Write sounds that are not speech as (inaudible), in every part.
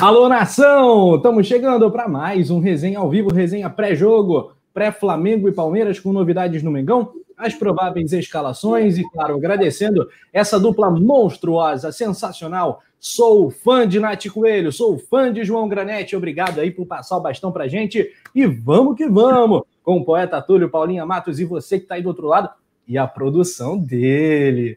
Alô, nação! Estamos chegando para mais um resenha ao vivo, resenha pré-jogo, pré-Flamengo e Palmeiras com novidades no Mengão, as prováveis escalações e, claro, agradecendo essa dupla monstruosa, sensacional. Sou fã de Nath Coelho, sou fã de João Granete. Obrigado aí por passar o bastão pra gente. E vamos que vamos com o poeta Túlio, Paulinha Matos e você que está aí do outro lado e a produção dele.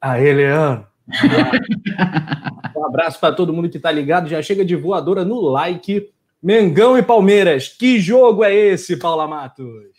Aê, Leandro. (laughs) um abraço para todo mundo que está ligado. Já chega de voadora no like. Mengão e Palmeiras. Que jogo é esse, Paula Matos?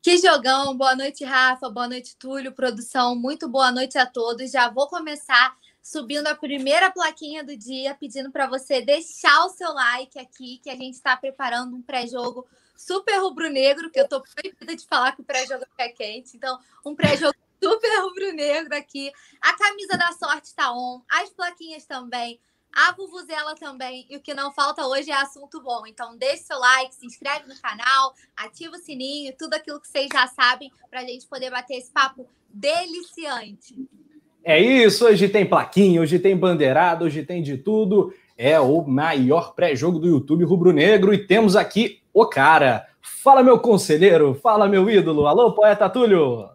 Que jogão! Boa noite, Rafa. Boa noite, Túlio, produção. Muito boa noite a todos. Já vou começar subindo a primeira plaquinha do dia, pedindo para você deixar o seu like aqui, que a gente está preparando um pré-jogo super rubro-negro, que eu tô proibida de falar que o pré-jogo é quente. Então, um pré-jogo super rubro-negro aqui. A camisa da sorte está on, as plaquinhas também, a Vuvuzela também. E o que não falta hoje é assunto bom. Então, deixe seu like, se inscreve no canal, ativa o sininho, tudo aquilo que vocês já sabem, para a gente poder bater esse papo deliciante. É isso, hoje tem plaquinha, hoje tem bandeirada, hoje tem de tudo. É o maior pré-jogo do YouTube rubro-negro e temos aqui o cara. Fala, meu conselheiro, fala, meu ídolo. Alô, poeta Túlio.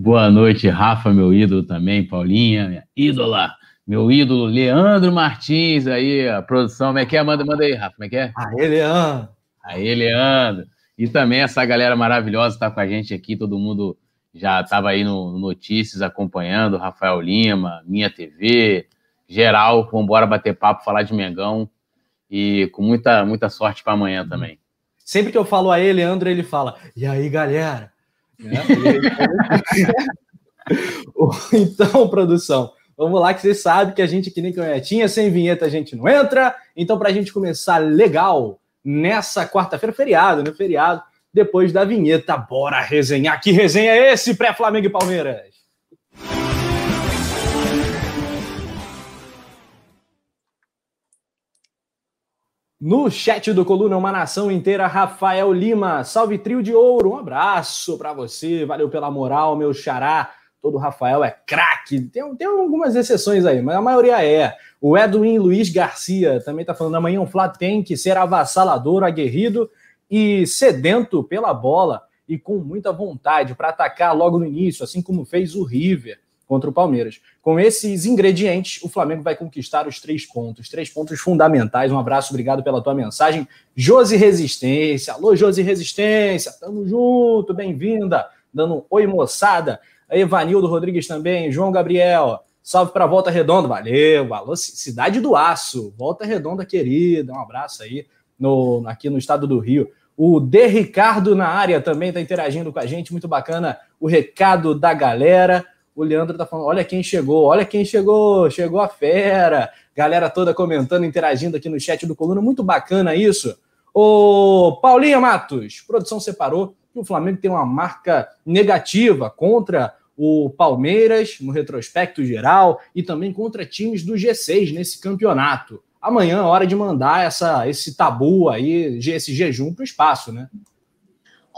Boa noite, Rafa, meu ídolo também, Paulinha, minha ídola. Meu ídolo, Leandro Martins, aí, a produção. Como é que é? Manda, manda aí, Rafa, como é que é? Aê, Leandro. Aê, Leandro. E também essa galera maravilhosa está com a gente aqui, todo mundo já estava aí no Notícias acompanhando, Rafael Lima, Minha TV, geral, vamos embora bater papo, falar de Mengão e com muita, muita sorte para amanhã também. Sempre que eu falo a ele, Leandro, ele fala: E aí, galera? Né? (laughs) então, produção, vamos lá, que você sabe que a gente que nem canhotinha, sem vinheta a gente não entra. Então, para a gente começar legal nessa quarta-feira, feriado, né? Feriado, depois da vinheta, bora resenhar. Que resenha é esse pré-Flamengo e Palmeiras? No chat do Coluna, uma nação inteira, Rafael Lima. Salve trio de ouro. Um abraço para você. Valeu pela moral, meu xará. Todo Rafael é craque. Tem, tem algumas exceções aí, mas a maioria é. O Edwin Luiz Garcia também está falando amanhã. Um Flá tem que ser avassalador, aguerrido e sedento pela bola e com muita vontade para atacar logo no início, assim como fez o River contra o Palmeiras. Com esses ingredientes, o Flamengo vai conquistar os três pontos, três pontos fundamentais. Um abraço, obrigado pela tua mensagem. Josi Resistência, alô Josi Resistência, tamo junto, bem-vinda. Dando um oi, moçada. Evanildo Rodrigues também, João Gabriel, salve para Volta Redonda, valeu, alô, Cidade do Aço, Volta Redonda querida, um abraço aí no, aqui no estado do Rio. O De Ricardo na área também está interagindo com a gente, muito bacana o recado da galera o Leandro tá falando: olha quem chegou, olha quem chegou, chegou a fera. Galera toda comentando, interagindo aqui no chat do Coluna, muito bacana isso. O Paulinha Matos, produção separou que o Flamengo tem uma marca negativa contra o Palmeiras no retrospecto geral e também contra times do G6 nesse campeonato. Amanhã é hora de mandar essa, esse tabu aí, esse jejum para o espaço, né?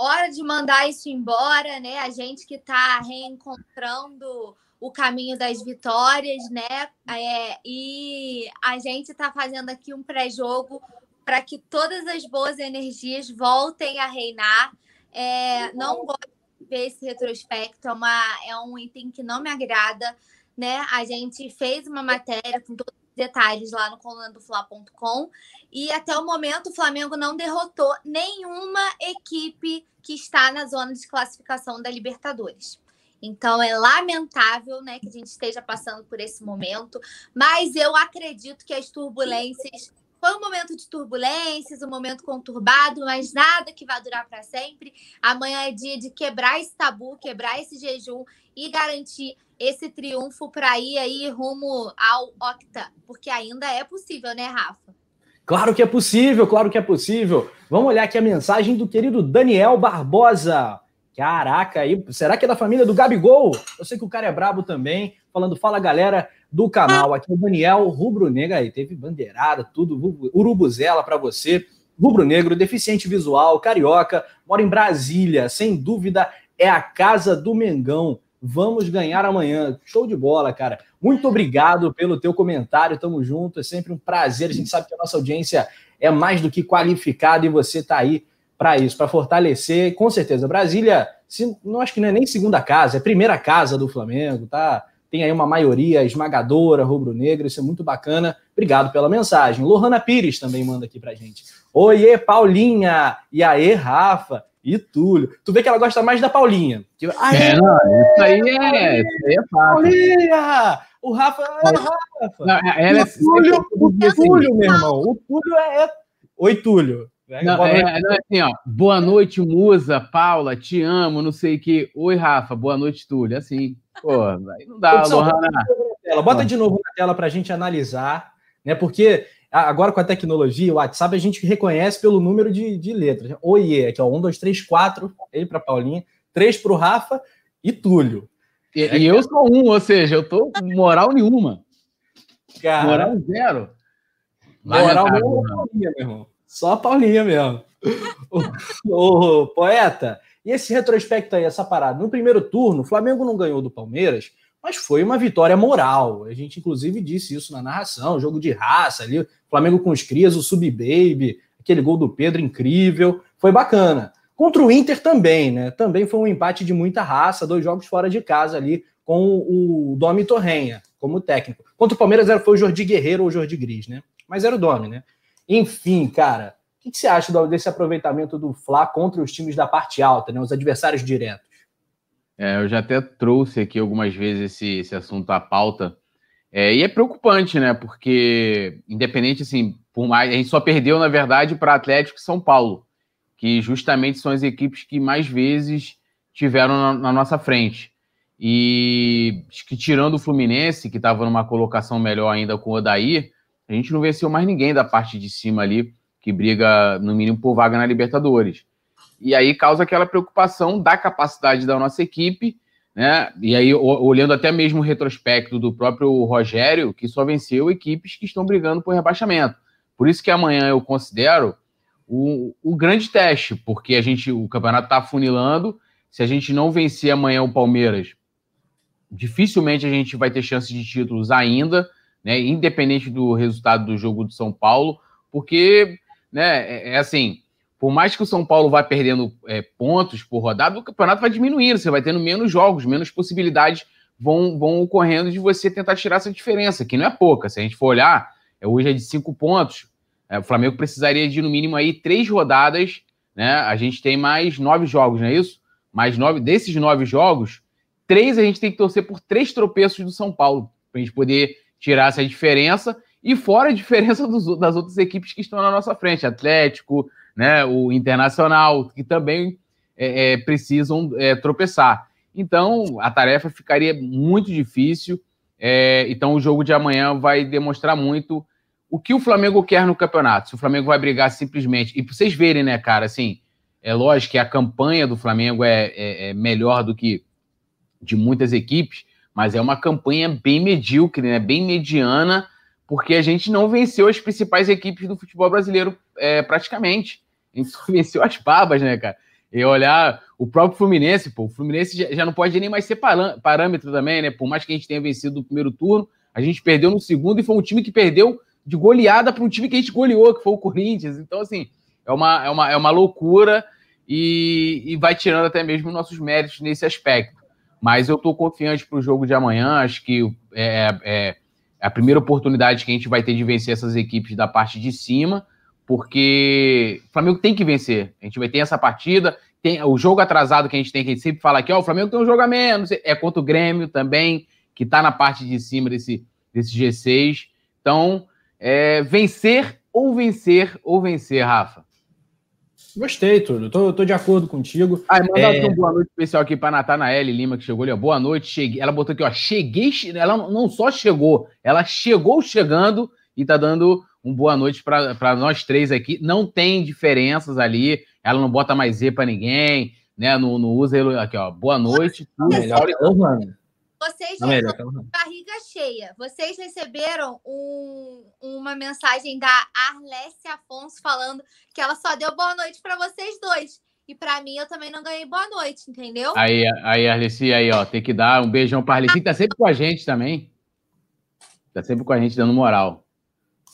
Hora de mandar isso embora, né? A gente que está reencontrando o caminho das vitórias, né? É, e a gente está fazendo aqui um pré-jogo para que todas as boas energias voltem a reinar. É, não gosto de ver esse retrospecto, é, uma, é um item que não me agrada, né? A gente fez uma matéria com todos os detalhes lá no colunadofla.com e até o momento o Flamengo não derrotou nenhuma equipe que está na zona de classificação da Libertadores. Então é lamentável, né, que a gente esteja passando por esse momento, mas eu acredito que as turbulências foi um momento de turbulências, um momento conturbado, mas nada que vai durar para sempre. Amanhã é dia de quebrar esse tabu, quebrar esse jejum e garantir esse triunfo para ir aí rumo ao Octa, porque ainda é possível, né, Rafa? Claro que é possível, claro que é possível. Vamos olhar aqui a mensagem do querido Daniel Barbosa. Caraca, aí, será que é da família do Gabigol? Eu sei que o cara é brabo também. Falando, fala galera do canal. Aqui é o Daniel Rubro Negro aí, teve bandeirada, tudo, urubuzela para você. Rubro Negro, deficiente visual, carioca, mora em Brasília, sem dúvida é a casa do Mengão. Vamos ganhar amanhã. Show de bola, cara. Muito obrigado pelo teu comentário. Tamo junto. É sempre um prazer. A gente sabe que a nossa audiência é mais do que qualificada e você tá aí para isso, para fortalecer. Com certeza, Brasília, se, não acho que não é nem segunda casa, é primeira casa do Flamengo, tá? Tem aí uma maioria esmagadora rubro-negra, isso é muito bacana. Obrigado pela mensagem. Lohana Pires também manda aqui pra gente. Oiê, Paulinha! E aí, Rafa? E Túlio. Tu vê que ela gosta mais da Paulinha. é, não, isso aí é, isso aí é fácil. Paulinha! O Rafa é o Rafa. Não, ela é, o Túlio, o Túlio, meu irmão. O Túlio é. Oi, Túlio. Não, é, não, é assim, ó. Boa noite, Musa, Paula, te amo, não sei o que. Oi, Rafa, boa noite, Túlio. Assim, pô, aí não dá, Lohana. Bota de novo na tela para a gente analisar, né? Porque agora com a tecnologia, o WhatsApp, a gente reconhece pelo número de, de letras. Oiê, aqui, ó, um, dois, três, quatro, ele para Paulinha, três para o Rafa e Túlio. E, é e eu sou um, ou seja, eu tô moral nenhuma. Cara, moral zero. Moral nenhuma, Paulinha, meu irmão. Só a Paulinha mesmo. (laughs) o, o, poeta, e esse retrospecto aí, essa parada? No primeiro turno, o Flamengo não ganhou do Palmeiras, mas foi uma vitória moral. A gente, inclusive, disse isso na narração: jogo de raça ali, Flamengo com os crias, o Sub-Baby, aquele gol do Pedro incrível, foi bacana. Contra o Inter também, né? Também foi um empate de muita raça, dois jogos fora de casa ali, com o Domi Torrenha como técnico. Contra o Palmeiras era, foi o Jordi Guerreiro ou o Jordi Gris, né? Mas era o Domi, né? Enfim, cara, o que, que, você acha desse aproveitamento do Fla contra os times da parte alta, né, os adversários diretos? É, eu já até trouxe aqui algumas vezes esse, esse assunto à pauta. É, e é preocupante, né? Porque, independente, assim, por mais. A gente só perdeu, na verdade, para Atlético e São Paulo, que justamente são as equipes que mais vezes tiveram na, na nossa frente. E que tirando o Fluminense, que estava numa colocação melhor ainda com o Odair, a gente não venceu mais ninguém da parte de cima ali, que briga, no mínimo, por vaga na Libertadores. E aí causa aquela preocupação da capacidade da nossa equipe, né? E aí, olhando até mesmo o retrospecto do próprio Rogério, que só venceu equipes que estão brigando por rebaixamento. Por isso que amanhã eu considero o, o grande teste, porque a gente, o campeonato está funilando. Se a gente não vencer amanhã o Palmeiras, dificilmente a gente vai ter chance de títulos ainda né, independente do resultado do jogo do São Paulo, porque né, é, é assim, por mais que o São Paulo vá perdendo é, pontos por rodada, o campeonato vai diminuindo, você vai tendo menos jogos, menos possibilidades vão, vão ocorrendo de você tentar tirar essa diferença, que não é pouca. Se a gente for olhar, é, hoje é de cinco pontos, é, o Flamengo precisaria de no mínimo aí três rodadas, né? A gente tem mais nove jogos, não é isso? Mais nove, desses nove jogos, três a gente tem que torcer por três tropeços do São Paulo, para a gente poder tirar essa diferença e fora a diferença dos, das outras equipes que estão na nossa frente, Atlético, né, o Internacional, que também é, é, precisam é, tropeçar. Então, a tarefa ficaria muito difícil. É, então, o jogo de amanhã vai demonstrar muito o que o Flamengo quer no campeonato. Se o Flamengo vai brigar simplesmente. E para vocês verem, né, cara, assim, é lógico que a campanha do Flamengo é, é, é melhor do que de muitas equipes, mas é uma campanha bem medíocre, né? bem mediana, porque a gente não venceu as principais equipes do futebol brasileiro praticamente. A gente só (laughs) venceu as babas, né, cara? E olhar o próprio Fluminense, pô, o Fluminense já, já não pode nem mais ser parâmetro também, né? Por mais que a gente tenha vencido no primeiro turno, a gente perdeu no segundo e foi um time que perdeu de goleada para um time que a gente goleou, que foi o Corinthians. Então, assim, é uma, é uma, é uma loucura e, e vai tirando até mesmo nossos méritos nesse aspecto. Mas eu estou confiante para o jogo de amanhã. Acho que é, é, a primeira oportunidade que a gente vai ter de vencer essas equipes da parte de cima, porque o Flamengo tem que vencer. A gente vai ter essa partida. Tem o jogo atrasado que a gente tem, que a gente sempre fala aqui, ó, o Flamengo tem um jogo a menos, é contra o Grêmio também, que está na parte de cima desse, desse G6. Então, é, vencer ou vencer ou vencer, Rafa. Gostei, tudo. Tô, tô de acordo contigo. Ah, mandar é... uma boa noite especial aqui para Natanael Lima, que chegou ali. Ó. Boa noite, cheguei. Ela botou aqui, ó. Cheguei. Ela não só chegou, ela chegou chegando e tá dando um boa noite para nós três aqui. Não tem diferenças ali. Ela não bota mais Z para ninguém, né? Não, não usa ele aqui, ó. Boa noite. Tudo melhor. Vocês melhor, barriga cheia. Vocês receberam um, uma mensagem da Arlessia Afonso falando que ela só deu boa noite para vocês dois. E para mim, eu também não ganhei boa noite, entendeu? Aí, aí, Arleci, aí, ó, tem que dar um beijão pra Arleci, tá sempre com a gente também. Tá sempre com a gente dando moral.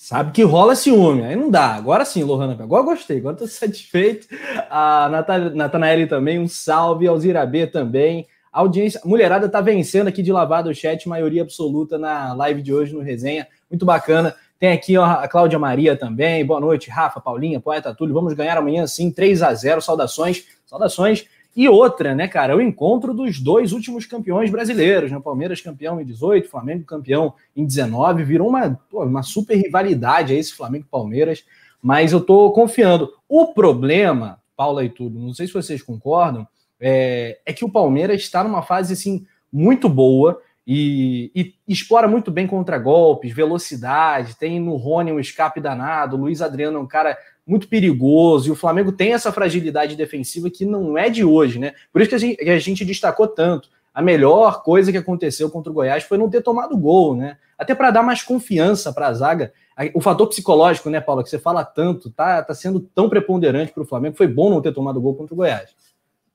Sabe que rola ciúme, aí não dá. Agora sim, Lohana. Agora gostei, agora tô (laughs) satisfeito. A Natanaeli também, um salve. Alzira B também. A audiência, a mulherada tá vencendo aqui de lavado o chat, maioria absoluta na live de hoje no resenha. Muito bacana. Tem aqui ó, a Cláudia Maria também. Boa noite, Rafa, Paulinha, Poeta Túlio. Vamos ganhar amanhã sim, 3 a 0 Saudações. Saudações. E outra, né, cara, é o encontro dos dois últimos campeões brasileiros, né? Palmeiras campeão em 18, Flamengo campeão em 19, virou uma, pô, uma super rivalidade aí esse Flamengo e Palmeiras, mas eu tô confiando. O problema, Paula e tudo, não sei se vocês concordam, é, é que o Palmeiras está numa fase assim muito boa e, e, explora muito bem contra golpes, velocidade, tem no Rony um escape danado, o Luiz Adriano é um cara muito perigoso, e o Flamengo tem essa fragilidade defensiva que não é de hoje, né? Por isso que a gente, que a gente destacou tanto. A melhor coisa que aconteceu contra o Goiás foi não ter tomado gol, né? Até para dar mais confiança para a zaga. O fator psicológico, né, Paulo, que você fala tanto, tá, tá sendo tão preponderante para o Flamengo. Foi bom não ter tomado gol contra o Goiás.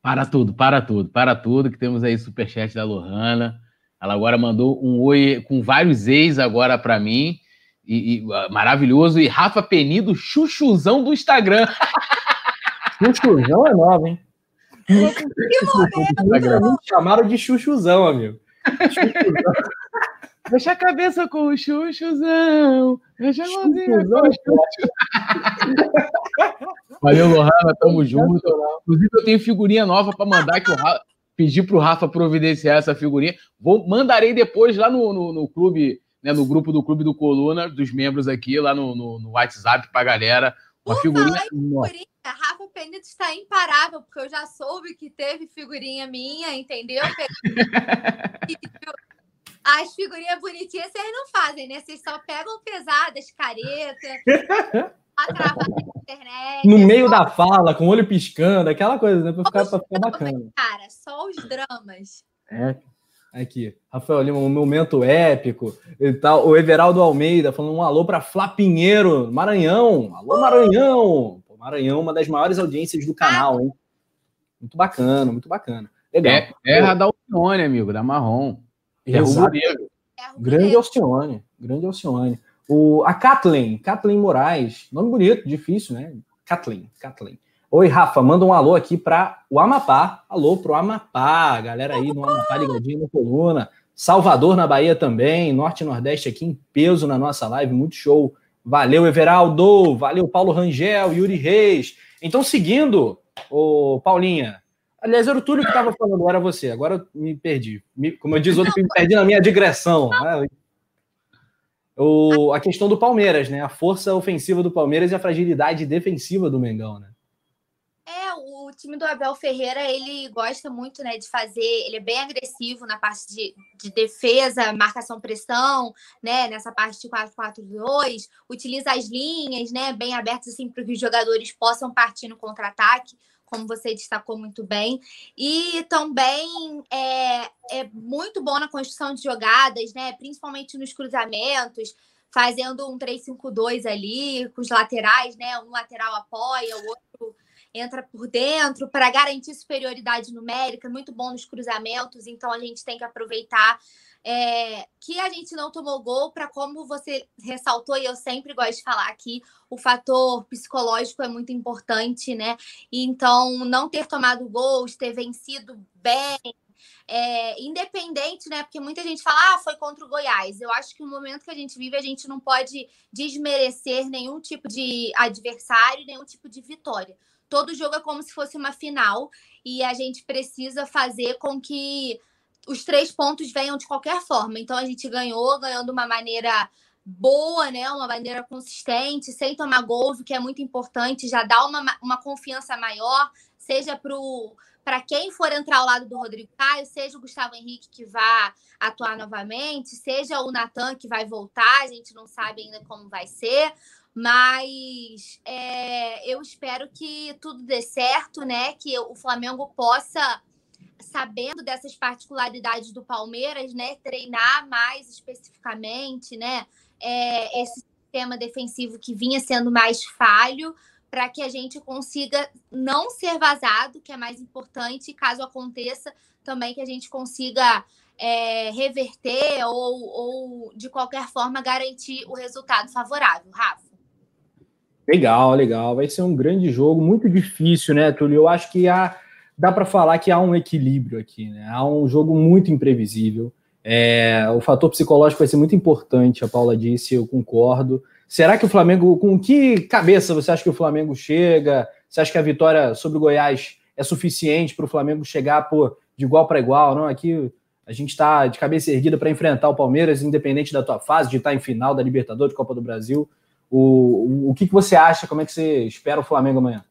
Para tudo, para tudo, para tudo, que temos aí superchat da Lohana. Ela agora mandou um oi com vários ex agora para mim e, e uh, maravilhoso. E Rafa Penido, chuchuzão do Instagram. chuchuzão é nova, hein? Que momento! chamaram de chuchuzão, amigo. Chuchuzão. (laughs) Deixa a cabeça com o chuchuzão. Deixa a mãozinha com o chuchu. Valeu, Lohana, tamo junto. Inclusive, eu tenho figurinha nova para mandar que o Rafa, pedi pro Rafa providenciar essa figurinha. Vou, mandarei depois lá no, no, no clube né, no grupo do Clube do Coluna, dos membros aqui, lá no, no, no WhatsApp pra galera. Uma Por figurinha. figurinha, Rafa Penito está imparável, porque eu já soube que teve figurinha minha, entendeu? (laughs) As figurinhas bonitinhas vocês não fazem, né? Vocês só pegam pesadas, careta, na internet. No meio só... da fala, com o olho piscando, aquela coisa, né? Pra ficar, pra ficar bacana. Cara, só os dramas. É, Aqui, Rafael Lima, um momento épico e tal. O Everaldo Almeida falando um alô para Flapinheiro, Maranhão. Alô, Maranhão! Pô, Maranhão, uma das maiores audiências do canal, hein? Muito bacana, muito bacana. Legal. É, erra da Alcione, amigo, da Marrom. Exato. Grande Alcione, grande Alcione. O, a Kathleen, Kathleen Moraes, nome bonito, difícil, né? Kathleen, Kathleen. Oi, Rafa, manda um alô aqui para o Amapá. Alô pro Amapá, galera aí no Amapá ligadinho no Coluna. Salvador na Bahia também, Norte e Nordeste aqui em peso na nossa live, muito show. Valeu, Everaldo, valeu, Paulo Rangel, Yuri Reis. Então, seguindo, o Paulinha, aliás, era o Túlio que estava falando, era você, agora eu me perdi. Me, como eu diz outro, me perdi na minha digressão. Né? O, a questão do Palmeiras, né? A força ofensiva do Palmeiras e a fragilidade defensiva do Mengão, né? Time do Abel Ferreira, ele gosta muito, né, de fazer, ele é bem agressivo na parte de, de defesa, marcação pressão, né, nessa parte de 4-4-2, utiliza as linhas, né, bem abertas assim para que os jogadores possam partir no contra-ataque, como você destacou muito bem, e também é, é muito bom na construção de jogadas, né, principalmente nos cruzamentos, fazendo um 3-5-2 ali, com os laterais, né, um lateral apoia, o outro entra por dentro para garantir superioridade numérica, muito bom nos cruzamentos, então a gente tem que aproveitar é, que a gente não tomou gol para como você ressaltou e eu sempre gosto de falar aqui, o fator psicológico é muito importante, né? Então, não ter tomado gols, ter vencido bem, é, independente, né? Porque muita gente fala, ah, foi contra o Goiás. Eu acho que no momento que a gente vive, a gente não pode desmerecer nenhum tipo de adversário, nenhum tipo de vitória todo jogo é como se fosse uma final e a gente precisa fazer com que os três pontos venham de qualquer forma. Então a gente ganhou, ganhou de uma maneira boa, né? Uma maneira consistente, sem tomar gols, o que é muito importante, já dá uma, uma confiança maior, seja para quem for entrar ao lado do Rodrigo Caio, seja o Gustavo Henrique que vá atuar novamente, seja o Natan que vai voltar, a gente não sabe ainda como vai ser, mas é, eu espero que tudo dê certo, né? Que o Flamengo possa, sabendo dessas particularidades do Palmeiras, né, treinar mais especificamente, né? É, esse sistema defensivo que vinha sendo mais falho para que a gente consiga não ser vazado, que é mais importante, caso aconteça, também que a gente consiga é, reverter ou, ou, de qualquer forma, garantir o resultado favorável. Rafa. Legal, legal. Vai ser um grande jogo, muito difícil, né, Túlio? Eu acho que há, dá para falar que há um equilíbrio aqui, né? Há um jogo muito imprevisível. É, o fator psicológico vai ser muito importante, a Paula disse, eu concordo. Será que o Flamengo, com que cabeça você acha que o Flamengo chega? Você acha que a vitória sobre o Goiás é suficiente para o Flamengo chegar pô, de igual para igual? Não, aqui a gente está de cabeça erguida para enfrentar o Palmeiras, independente da tua fase, de estar tá em final da Libertadores, Copa do Brasil. O, o, que, que você acha? Como é que você espera o Flamengo amanhã?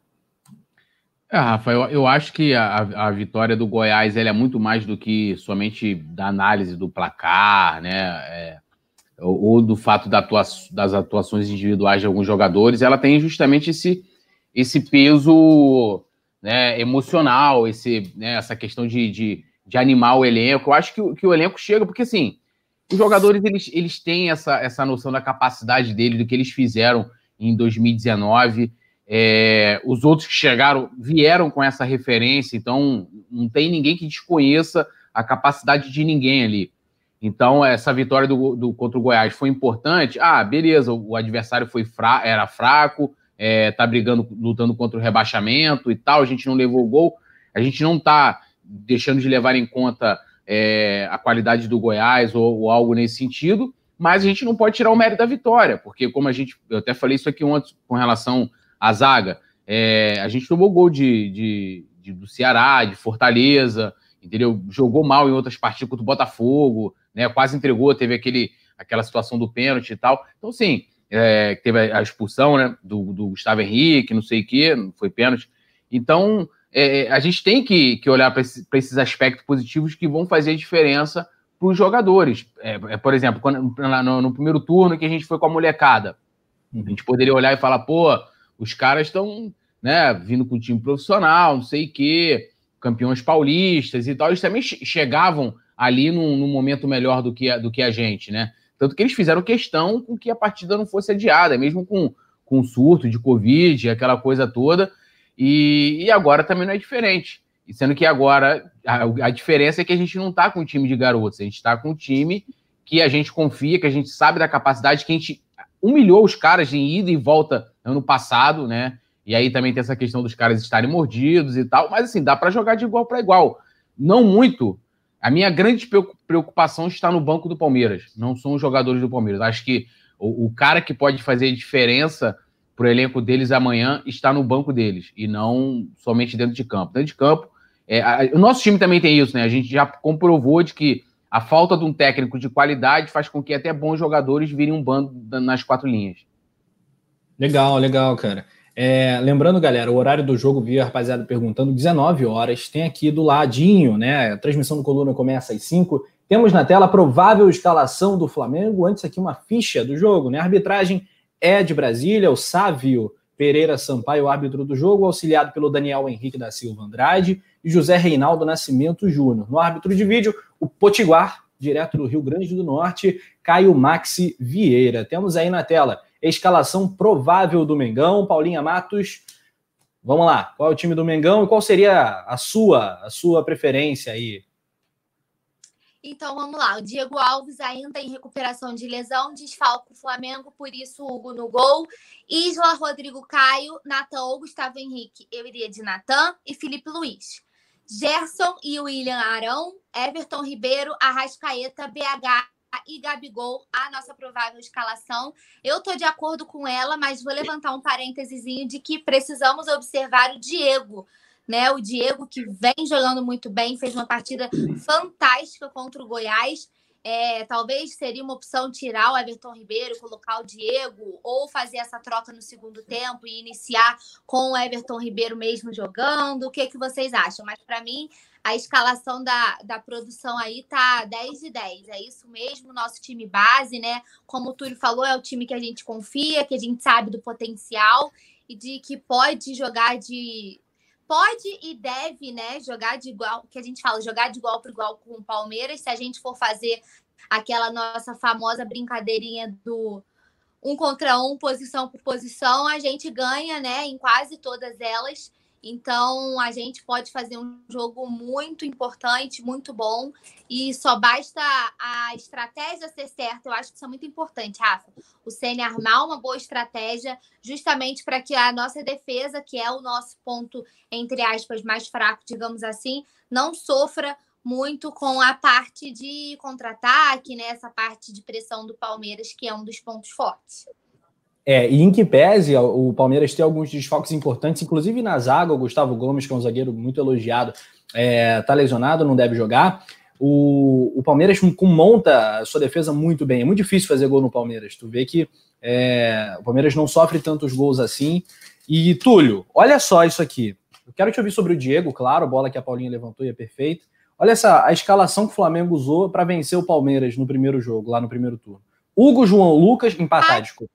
É, Rafa, eu, eu acho que a, a vitória do Goiás é muito mais do que somente da análise do placar, né? É, ou, ou, do fato da atua das atuações individuais de alguns jogadores. Ela tem justamente esse, esse peso né, emocional, esse, né, essa questão de, de, de, animar o elenco. Eu acho que, que o elenco chega, porque assim, os jogadores eles, eles têm essa, essa noção da capacidade deles, do que eles fizeram em 2019. É, os outros que chegaram vieram com essa referência, então não tem ninguém que desconheça a capacidade de ninguém ali. Então, essa vitória do, do contra o Goiás foi importante. Ah, beleza, o, o adversário foi fra era fraco, é, tá brigando, lutando contra o rebaixamento e tal, a gente não levou o gol, a gente não tá deixando de levar em conta é, a qualidade do Goiás ou, ou, algo nesse sentido, mas a gente não pode tirar o mérito da vitória, porque como a gente, eu até falei isso aqui ontem com relação a zaga. É, a gente tomou gol de, de, de, do Ceará, de Fortaleza, entendeu? Jogou mal em outras partidas contra o Botafogo, né? Quase entregou, teve aquele, aquela situação do pênalti e tal. Então, sim, é, teve a expulsão né, do, do Gustavo Henrique, não sei o quê, foi pênalti. Então, é, a gente tem que, que olhar para esse, esses aspectos positivos que vão fazer a diferença para os jogadores. É, é, por exemplo, quando, no, no, primeiro turno que a gente foi com a molecada, a gente poderia olhar e falar, pô, os caras estão né, vindo com time profissional, não sei o quê, campeões paulistas e tal. Eles também chegavam ali num, num, momento melhor do que, a, do que a gente, né? Tanto que eles fizeram questão com que a partida não fosse adiada, mesmo com, com surto de Covid, aquela coisa toda. E, e agora também não é diferente. E sendo que agora a, a diferença é que a gente não está com um time de garotos, a gente está com um time que a gente confia, que a gente sabe da capacidade, que a gente humilhou os caras em ida e volta ano passado, né? E aí também tem essa questão dos caras estarem mordidos e tal, mas assim, dá para jogar de igual para igual. Não muito. A minha grande preocupação está no banco do Palmeiras, não são os jogadores do Palmeiras. Acho que o, o cara que pode fazer diferença para o elenco deles amanhã está no banco deles e não somente dentro de campo. Dentro de campo, é, a, o nosso time também tem isso, né? A gente já comprovou de que a falta de um técnico de qualidade faz com que até bons jogadores virem um bando nas quatro linhas. Legal, legal, cara. É, lembrando, galera, o horário do jogo, vi a rapaziada perguntando, 19 horas. Tem aqui do ladinho, né? A transmissão do Coluna começa às 5. Temos na tela a provável escalação do Flamengo. Antes aqui uma ficha do jogo, né? A arbitragem é de Brasília, o Sávio Pereira Sampaio, árbitro do jogo, auxiliado pelo Daniel Henrique da Silva Andrade e José Reinaldo Nascimento Júnior. No árbitro de vídeo, o Potiguar, direto do Rio Grande do Norte, Caio Maxi Vieira. Temos aí na tela escalação provável do Mengão. Paulinha Matos, vamos lá. Qual é o time do Mengão e qual seria a sua, a sua preferência aí? Então vamos lá. O Diego Alves ainda em recuperação de lesão, desfalca o Flamengo, por isso Hugo no gol. Isla, Rodrigo Caio, Natan ou Gustavo Henrique. Eu iria de Natan e Felipe Luiz. Gerson e William Arão, Everton Ribeiro, Arrascaeta, BH e Gabigol a nossa provável escalação. Eu estou de acordo com ela, mas vou levantar um parênteses de que precisamos observar o Diego. Né, o Diego, que vem jogando muito bem, fez uma partida (clears throat) fantástica contra o Goiás. É, talvez seria uma opção tirar o Everton Ribeiro, colocar o Diego, ou fazer essa troca no segundo tempo e iniciar com o Everton Ribeiro mesmo jogando. O que, que vocês acham? Mas para mim, a escalação da, da produção aí tá 10 de 10. É isso mesmo, nosso time base, né? Como o Túlio falou, é o time que a gente confia, que a gente sabe do potencial e de que pode jogar de. Pode e deve, né? Jogar de igual, que a gente fala, jogar de igual para igual com o Palmeiras. Se a gente for fazer aquela nossa famosa brincadeirinha do um contra um, posição por posição, a gente ganha, né, em quase todas elas. Então, a gente pode fazer um jogo muito importante, muito bom, e só basta a estratégia ser certa. Eu acho que isso é muito importante, Rafa. O Ceni armar uma boa estratégia, justamente para que a nossa defesa, que é o nosso ponto, entre aspas, mais fraco, digamos assim, não sofra muito com a parte de contra-ataque, né? Essa parte de pressão do Palmeiras, que é um dos pontos fortes. É, e em que pese o Palmeiras tem alguns desfalques importantes, inclusive na zaga, o Gustavo Gomes, que é um zagueiro muito elogiado, é, tá lesionado, não deve jogar. O, o Palmeiras monta a sua defesa muito bem. É muito difícil fazer gol no Palmeiras. Tu vê que é, o Palmeiras não sofre tantos gols assim. E, Túlio, olha só isso aqui. Eu quero te ouvir sobre o Diego, claro, a bola que a Paulinha levantou e é perfeita. Olha essa a escalação que o Flamengo usou para vencer o Palmeiras no primeiro jogo, lá no primeiro turno. Hugo, João Lucas, empatar, desculpa.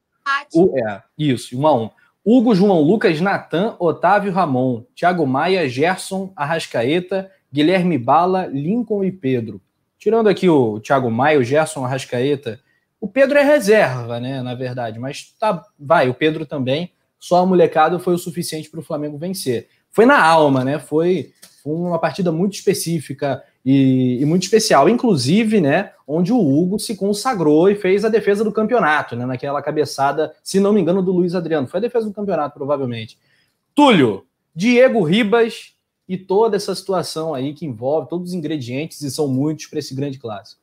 O, é, isso, um a um. Hugo, João Lucas, Natan, Otávio Ramon, Thiago Maia, Gerson, Arrascaeta, Guilherme Bala, Lincoln e Pedro. Tirando aqui o Thiago Maia, o Gerson, Arrascaeta, o Pedro é reserva, né, na verdade, mas tá, vai, o Pedro também, só a molecada foi o suficiente para o Flamengo vencer. Foi na alma, né, foi foi uma partida muito específica e, e, muito especial, inclusive, né, onde o Hugo se consagrou e fez a defesa do campeonato, né, naquela cabeçada, se não me engano, do Luiz Adriano. Foi a defesa do campeonato, provavelmente. Túlio, Diego Ribas e toda essa situação aí que envolve todos os ingredientes e são muitos para esse grande clássico.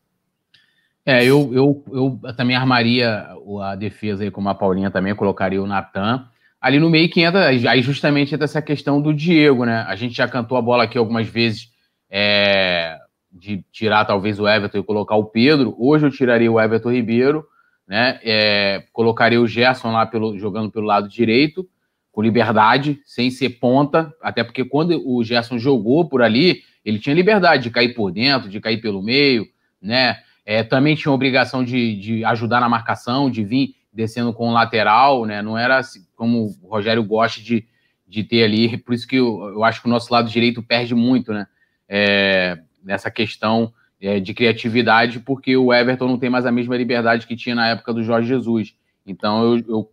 É, eu, eu, eu também armaria a defesa aí, como a Paulinha também, colocaria o Natan ali no meio que entra, aí justamente entra essa questão do Diego, né? A gente já cantou a bola aqui algumas vezes é, de tirar talvez o Everton e colocar o Pedro. Hoje eu tiraria o Everton Ribeiro, né? É, colocaria o Gerson lá pelo, jogando pelo lado direito, com liberdade, sem ser ponta, até porque quando o Gerson jogou por ali, ele tinha liberdade de cair por dentro, de cair pelo meio, né? É, também tinha obrigação de, de ajudar na marcação, de vir descendo com o lateral, né? Não era assim, como o Rogério gosta de, de ter ali, por isso que eu, eu acho que o nosso lado direito perde muito, né? É, nessa questão é, de criatividade, porque o Everton não tem mais a mesma liberdade que tinha na época do Jorge Jesus. Então eu, eu,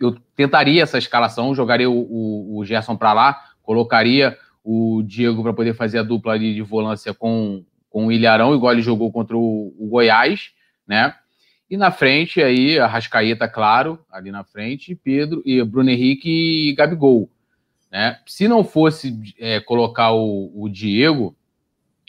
eu tentaria essa escalação, jogaria o, o, o Gerson para lá, colocaria o Diego para poder fazer a dupla ali de volância com, com o Ilharão, igual ele jogou contra o, o Goiás, né? E na frente, aí, a Rascaeta, claro, ali na frente, Pedro e Bruno Henrique e Gabigol. Né? Se não fosse é, colocar o, o, Diego,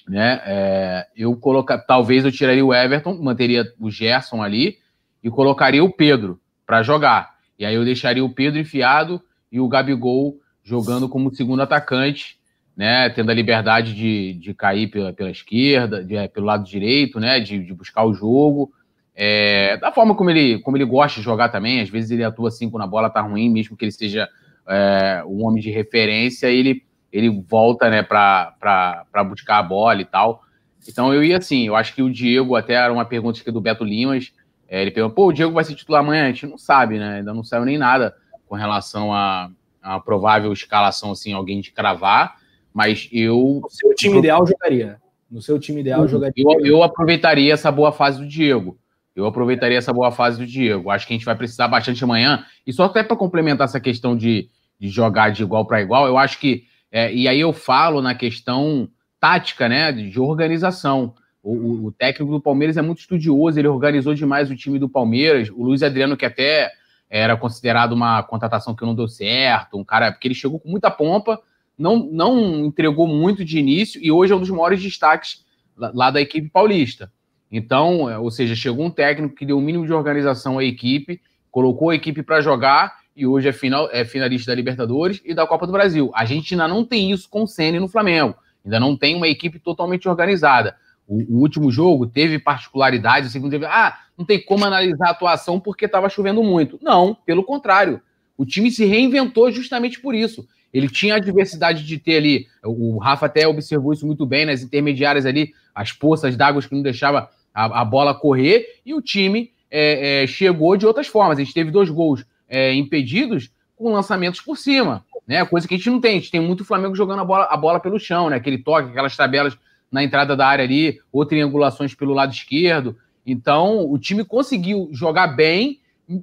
né, é, eu colocar, talvez eu tiraria o Everton, manteria o Gerson ali e colocaria o Pedro para jogar. E aí eu deixaria o Pedro enfiado e o Gabigol jogando como segundo atacante, né, tendo a liberdade de, de cair pela, pela esquerda, de, é, pelo lado direito, né, de, de buscar o jogo. É, da forma como ele, como ele gosta de jogar também, às vezes ele atua assim quando a bola tá ruim, mesmo que ele seja é, um homem de referência, ele, ele volta né, para buscar a bola e tal. Então eu ia assim, eu acho que o Diego, até era uma pergunta aqui do Beto Limas, é, ele perguntou, pô, o Diego vai ser titular amanhã? A gente não sabe, né? Ainda não saiu nem nada com relação a, a provável escalação, assim, alguém de cravar, mas eu... No seu time eu, ideal jogaria. No seu time ideal eu, jogaria. Eu, eu aproveitaria essa boa fase do Diego. Eu aproveitaria essa boa fase do Diego. Acho que a gente vai precisar bastante amanhã. E só até para complementar essa questão de, de jogar de igual para igual, eu acho que. É, e aí eu falo na questão tática, né? De organização. O, o, técnico do Palmeiras é muito estudioso, ele organizou demais o time do Palmeiras. O Luiz Adriano, que até era considerado uma contratação que não deu certo, um cara, porque ele chegou com muita pompa, não, não entregou muito de início e hoje é um dos maiores destaques lá, lá da equipe paulista. Então, é, ou seja, chegou um técnico que deu o um mínimo de organização à equipe, colocou a equipe para jogar e hoje é, final, é finalista da Libertadores e da Copa do Brasil. A gente ainda não tem isso com o Ceni no Flamengo. Ainda não tem uma equipe totalmente organizada. O, o último jogo teve particularidades, o segundo teve, ah, não tem como analisar a atuação porque estava chovendo muito. Não, pelo contrário. O time se reinventou justamente por isso. Ele tinha a diversidade de ter ali, o Rafa até observou isso muito bem nas intermediárias ali, as poças d'água que não deixava a, a bola correr e o time é, é, chegou de outras formas. A gente teve dois gols é, impedidos com lançamentos por cima, né? Coisa que a gente não tem. A gente tem muito Flamengo jogando a bola, a bola pelo chão, né? Aquele toque, aquelas tabelas na entrada da área ali, ou triangulações pelo lado esquerdo. Então, o time conseguiu jogar bem,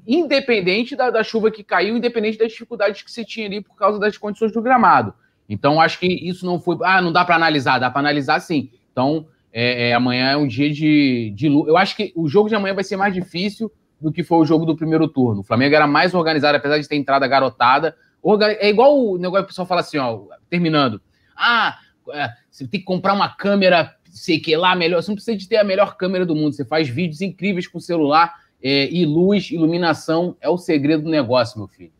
independente da, da, chuva que caiu, independente das dificuldades que você tinha ali por causa das condições do gramado. Então, acho que isso não foi. Ah, não dá para analisar, dá para analisar sim. Então, é, é, amanhã é um dia de, de. Eu acho que o jogo de amanhã vai ser mais difícil do que foi o jogo do primeiro turno. O Flamengo era mais organizado, apesar de ter entrada garotada. É igual o negócio que o pessoal fala assim, ó, terminando. Ah, é, você tem que comprar uma câmera, sei que lá, melhor. Você não precisa de ter a melhor câmera do mundo. Você faz vídeos incríveis com celular é, e luz, iluminação é o segredo do negócio, meu filho.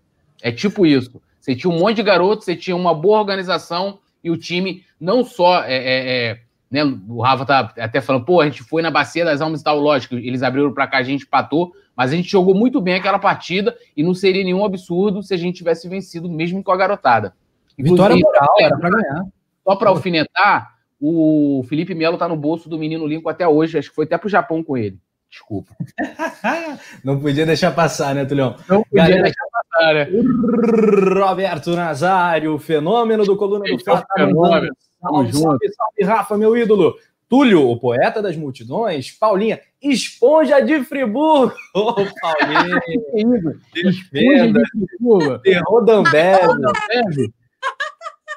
É tipo isso. Você tinha um monte de garotos, você tinha uma boa organização e o time não só é, é, é né, o Rafa tá até falando, pô, a gente foi na bacia das almas e tal, lógico, eles abriram para cá, a gente empatou, mas a gente jogou muito bem aquela partida e não seria nenhum absurdo se a gente tivesse vencido mesmo com a garotada. Vitória moral, era para ganhar. Só para alfinetar, o Felipe Melo tá no bolso do menino Lincoln até hoje, acho que foi até pro Japão com ele. Desculpa. (laughs) não podia deixar passar, né, Tulhão? Não podia Galera, deixar passar, né? Roberto Nazário, fenômeno do Coluna do Fato. Tá fenômeno. Salve, salve, salve, Rafa, meu ídolo. Túlio, o poeta das multidões. Paulinha, esponja de Friburgo. Ô, oh, Paulinha. (laughs) esponja de Friburgo. Terror.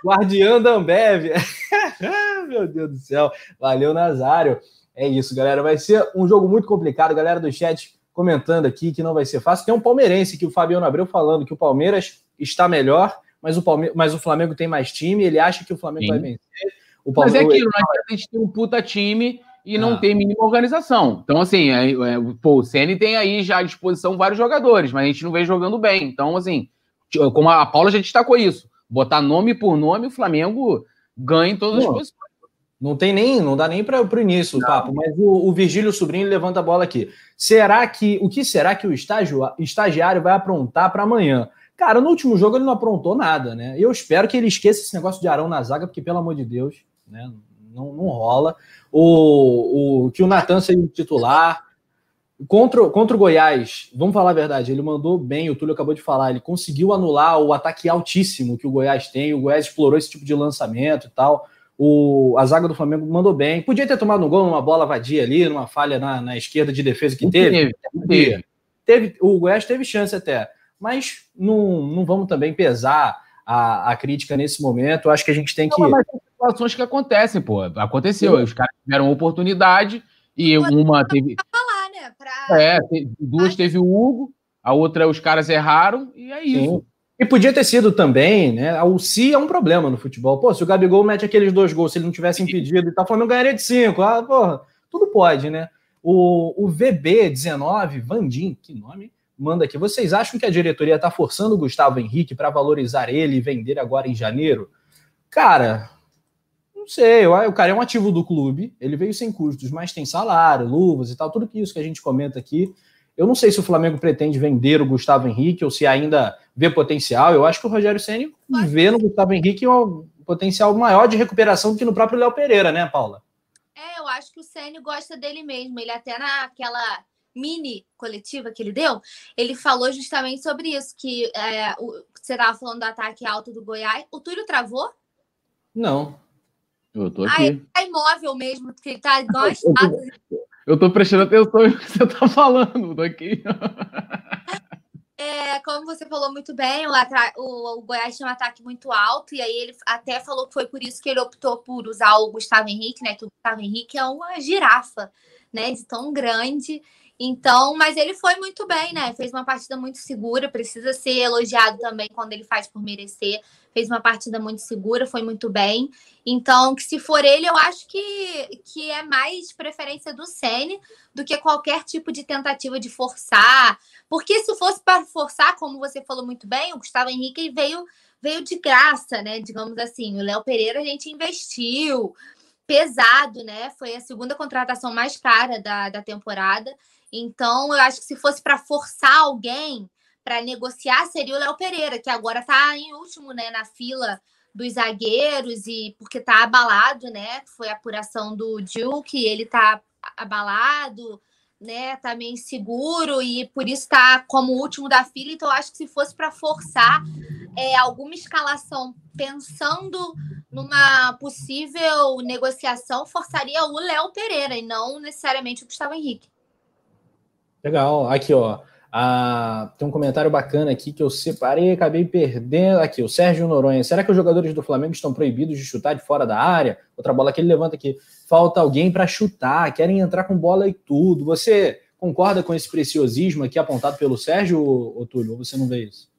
Guardiã da Ambev. (laughs) meu Deus do céu. Valeu, Nazário. É isso, galera. Vai ser um jogo muito complicado. Galera do chat comentando aqui que não vai ser fácil. Tem um palmeirense que o Fabiano Abreu falando que o Palmeiras está melhor, mas o, Palme mas o Flamengo tem mais time. Ele acha que o Flamengo Sim. vai vencer. O Palmeiras... Mas é aquilo, né? A gente tem um puta time e não ah. tem mínima organização. Então, assim, é, é, pô, o CN tem aí já à disposição vários jogadores, mas a gente não vem jogando bem. Então, assim, como a Paula já destacou isso, botar nome por nome, o Flamengo ganha em todas as posições. Não tem nem, não dá nem para o início o papo, mas o, o Virgílio Sobrinho levanta a bola aqui. Será que o que será que o estágio, estagiário vai aprontar para amanhã? Cara, no último jogo ele não aprontou nada, né? Eu espero que ele esqueça esse negócio de Arão na zaga, porque pelo amor de Deus, né? Não, não rola. O, o que o Natan seja titular contra, contra o Goiás, vamos falar a verdade, ele mandou bem, o Túlio acabou de falar, ele conseguiu anular o ataque altíssimo que o Goiás tem, o Goiás explorou esse tipo de lançamento e tal. O, a zaga do Flamengo mandou bem. Podia ter tomado um gol numa bola vadia ali, numa falha na, na esquerda de defesa que teve. Teve, teve. O Goiás teve chance até. Mas não, não vamos também pesar a, a crítica nesse momento. Acho que a gente tem que. Não, mas são situações que acontecem, pô. Aconteceu. Sim. Os caras tiveram oportunidade e uma teve. Falar, né? Pra... É, duas teve o Hugo, a outra os caras erraram, e é isso. Sim. E podia ter sido também, né? O se é um problema no futebol. Pô, se o Gabigol mete aqueles dois gols, se ele não tivesse impedido e tal, o Flamengo ganharia de cinco. Ah, porra, tudo pode, né? O, o VB19, Vandim, que nome, manda aqui. Vocês acham que a diretoria está forçando o Gustavo Henrique para valorizar ele e vender agora em janeiro? Cara, não sei. O cara é um ativo do clube, ele veio sem custos, mas tem salário, luvas e tal, tudo isso que a gente comenta aqui. Eu não sei se o Flamengo pretende vender o Gustavo Henrique ou se ainda vê potencial. Eu acho que o Rogério Ceni vê no Gustavo Henrique um potencial maior de recuperação do que no próprio Léo Pereira, né, Paula? É, eu acho que o Ceni gosta dele mesmo. Ele até naquela mini coletiva que ele deu, ele falou justamente sobre isso, que é, o, você estava falando do ataque alto do Goiás. O Túlio travou? Não. Eu tô aqui. Ah, ele tá imóvel mesmo, porque ele tá igual eu tô prestando atenção no (laughs) que você tá falando daqui. É, como você falou muito bem, o, o, o, Goiás tinha um ataque muito alto, e aí ele até falou que foi por isso que ele optou por usar o Gustavo Henrique, né? Que o Gustavo Henrique é uma girafa, né? De tão grande. Então, mas ele foi muito bem, né? Fez uma partida muito segura, precisa ser elogiado também quando ele faz por merecer. Fez uma partida muito segura, foi muito bem. Então, que se for ele, eu acho que, que é mais preferência do Sene do que qualquer tipo de tentativa de forçar. Porque se fosse para forçar, como você falou muito bem, o Gustavo Henrique veio veio de graça, né? Digamos assim. O Léo Pereira a gente investiu pesado, né? Foi a segunda contratação mais cara da, da temporada. Então, eu acho que se fosse para forçar alguém para negociar, seria o Léo Pereira, que agora está em último né, na fila dos zagueiros e porque está abalado, né? Foi a apuração do Duke, ele está abalado, né? Tá meio inseguro e por isso está como último da fila. Então, acho que se fosse para forçar é, alguma escalação pensando numa possível negociação, forçaria o Léo Pereira e não necessariamente o Gustavo Henrique. Legal. Aqui, ó. Ah, tem um comentário bacana aqui que eu separei, acabei perdendo. Aqui, o Sérgio Noronha. Será que os jogadores do Flamengo estão proibidos de chutar de fora da área? Outra bola que ele levanta aqui. Falta alguém para chutar, querem entrar com bola e tudo. Você concorda com esse preciosismo aqui apontado pelo Sérgio, ou, Túlio? Ou você não vê isso?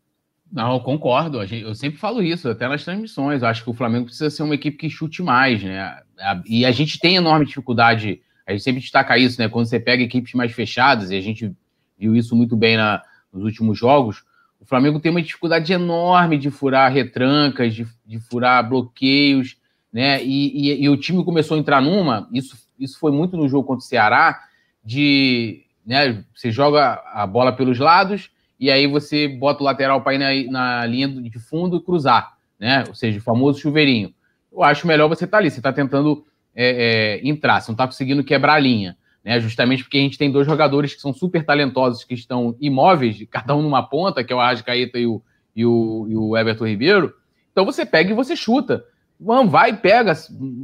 Não, eu concordo. Eu sempre falo isso, até nas transmissões. Eu acho que o Flamengo precisa ser uma equipe que chute mais, né? E a gente tem enorme dificuldade. A gente sempre destaca isso, né? Quando você pega equipes mais fechadas, e a gente viu isso muito bem na, nos últimos jogos, o Flamengo tem uma dificuldade enorme de furar retrancas, de, de furar bloqueios, né? E, e, e, o time começou a entrar numa, isso, isso foi muito no jogo contra o Ceará, de né, você joga a bola pelos lados e aí você bota o lateral para ir na, na, linha de fundo e cruzar, né? Ou seja, o famoso chuveirinho. Eu acho melhor você estar tá ali, você está tentando é, é, entrar, você não está conseguindo quebrar a linha né? Justamente porque a gente tem dois jogadores que são super talentosos, que estão imóveis, (laughs) cada um numa ponta, que é o Arrascaeta e o, e o, e o Everton Ribeiro. Então você pega e você chuta. Mano, vai, pega.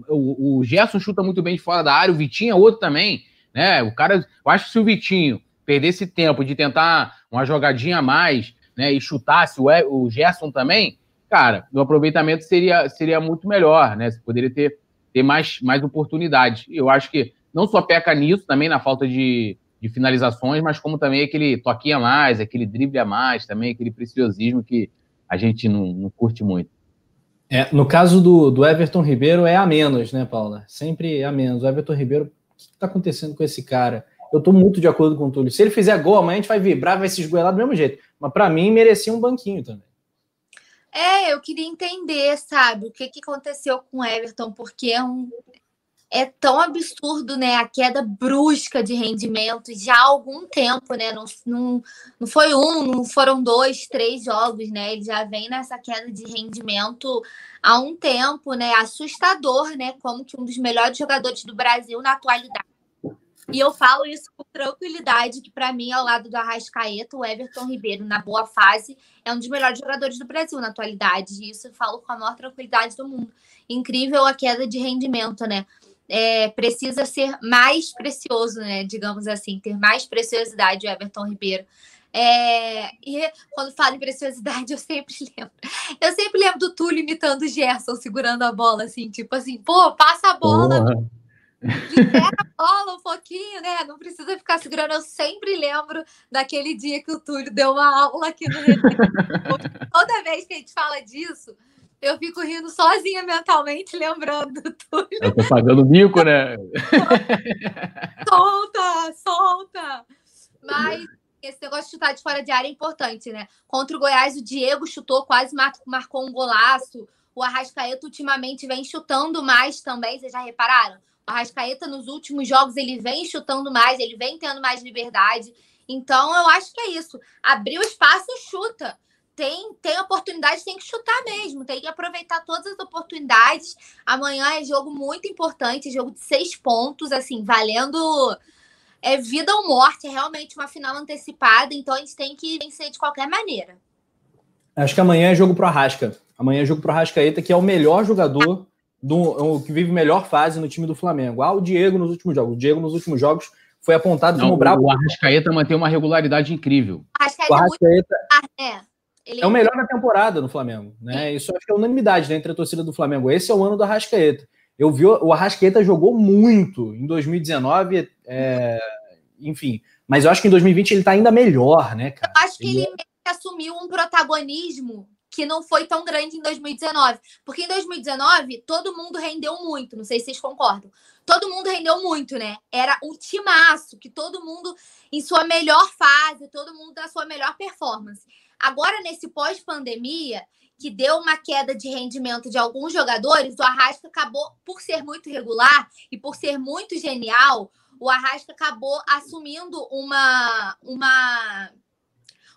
O, o Gerson chuta muito bem de fora da área, o Vitinho é outro também. Né? O cara, eu acho que se o Vitinho perdesse tempo de tentar uma jogadinha a mais, né, e chutasse o, o Gerson também, cara, o aproveitamento seria, seria muito melhor, né? Você poderia ter, ter mais, mais oportunidades. Eu acho que não só peca nisso, também na falta de, de finalizações, mas como também aquele toquinho a mais, aquele drible a mais, também aquele preciosismo que a gente não, não curte muito. É, no caso do, do Everton Ribeiro é a menos, né, Paula? Sempre a menos. O Everton Ribeiro, o que está acontecendo com esse cara? Eu estou muito de acordo com o Túlio. Se ele fizer gol, amanhã a gente vai vibrar, vai se esgoelar do mesmo jeito. Mas para mim, merecia um banquinho também. É, eu queria entender, sabe, o que, que aconteceu com o Everton, porque é um, é tão absurdo, né? A queda brusca de rendimento já há algum tempo, né? Não, não, não foi um, não foram dois, três jogos, né? Ele já vem nessa queda de rendimento há um tempo, né? Assustador, né? Como que um dos melhores jogadores do Brasil na atualidade. E eu falo isso com tranquilidade, que para mim, ao lado do Arrascaeta, o Everton Ribeiro, na boa fase, é um dos melhores jogadores do Brasil na atualidade. E isso eu falo com a maior tranquilidade do mundo. Incrível a queda de rendimento, né? é, precisa ser mais precioso, né? Digamos assim, ter mais preciosidade o Everton Ribeiro. É, e quando falo em preciosidade, (laughs) eu sempre lembro. Eu sempre lembro do Túlio imitando o Gerson, segurando a bola, assim, tipo assim, pô, passa a bola. Libera a bola um pouquinho, né? Não precisa ficar segurando. Eu sempre lembro daquele dia que o Túlio deu uma aula aqui no (laughs) Toda vez que a gente fala disso, eu fico rindo sozinha mentalmente, lembrando tudo. Eu tô pagando mico, né? (laughs) solta, solta! Mas esse negócio de chutar de fora de área é importante, né? Contra o Goiás, o Diego chutou, quase marcou um golaço. O Arrascaeta ultimamente vem chutando mais também, vocês já repararam? O Arrascaeta nos últimos jogos ele vem chutando mais, ele vem tendo mais liberdade. Então eu acho que é isso. Abriu espaço, chuta tem, tem oportunidade, tem que chutar mesmo, tem que aproveitar todas as oportunidades. Amanhã é jogo muito importante, jogo de seis pontos, assim, valendo é vida ou morte, é realmente uma final antecipada, então a gente tem que vencer de qualquer maneira. Acho que amanhã é jogo pro Arrasca. Amanhã é jogo pro Arrascaeta, que é o melhor jogador do o que vive melhor fase no time do Flamengo. Ah, o Diego nos últimos jogos. O Diego nos últimos jogos foi apontado Não, como bravo. O Arrascaeta mantém uma regularidade incrível. Arrascaeta o Arrascaeta é muito... é. Ele é o melhor da temporada no Flamengo, né? Isso acho que é unanimidade né, entre a torcida do Flamengo. Esse é o ano do Arrascaeta. Eu vi o Arrascaeta jogou muito em 2019, é, enfim, mas eu acho que em 2020 ele está ainda melhor, né, cara? Eu acho que ele, ele é... assumiu um protagonismo que não foi tão grande em 2019. Porque em 2019, todo mundo rendeu muito. Não sei se vocês concordam. Todo mundo rendeu muito, né? Era um timaço, que todo mundo em sua melhor fase, todo mundo na sua melhor performance. Agora, nesse pós-pandemia, que deu uma queda de rendimento de alguns jogadores, o Arrasca acabou, por ser muito regular e por ser muito genial, o Arrasca acabou assumindo uma, uma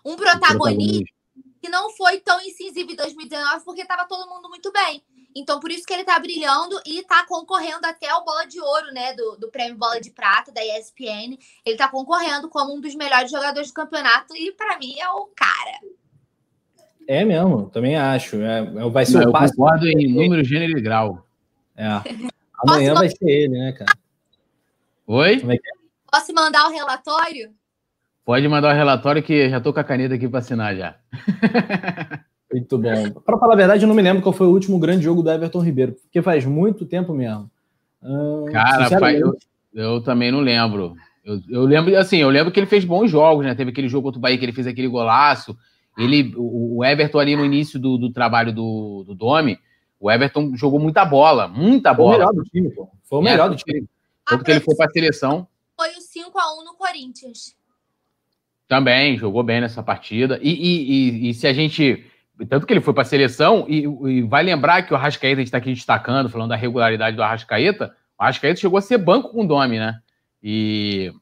um protagonismo que não foi tão incisivo em 2019, porque estava todo mundo muito bem. Então, por isso que ele está brilhando e está concorrendo até o Bola de Ouro, né? Do, do prêmio Bola de Prata, da ESPN. Ele está concorrendo como um dos melhores jogadores do campeonato e, para mim, é o cara. É mesmo, também acho. É, é vai ser Não, o concordo em número, gênero e grau. É. (laughs) Amanhã vai ser ele, né, cara? Oi? É é? Posso mandar o relatório? Pode mandar o relatório que já tô com a caneta aqui para assinar já. (laughs) Muito bom. Para falar a verdade, eu não me lembro qual foi o último grande jogo do Everton Ribeiro, porque faz muito tempo mesmo. Hum, Cara, pai, eu, eu, também não lembro. Eu, eu, lembro, assim, eu lembro que ele fez bons jogos, né? Teve aquele jogo contra o Bahia que ele fez aquele golaço. Ele, o, o Everton ali no início do, do trabalho do, do Domi, o Everton jogou muita bola, muita bola. Foi o melhor do time, pô. Foi o melhor é, do time. Tanto que ele foi para a seleção. Foi o 5x1 no Corinthians. Também, jogou bem nessa partida. E, e, e, e se a gente tanto que ele foi para a seleção, e, vai lembrar que o Arrascaeta, a gente está aqui destacando, falando da regularidade do Arrascaeta, o Arrascaeta chegou a ser banco com o Domi, né? E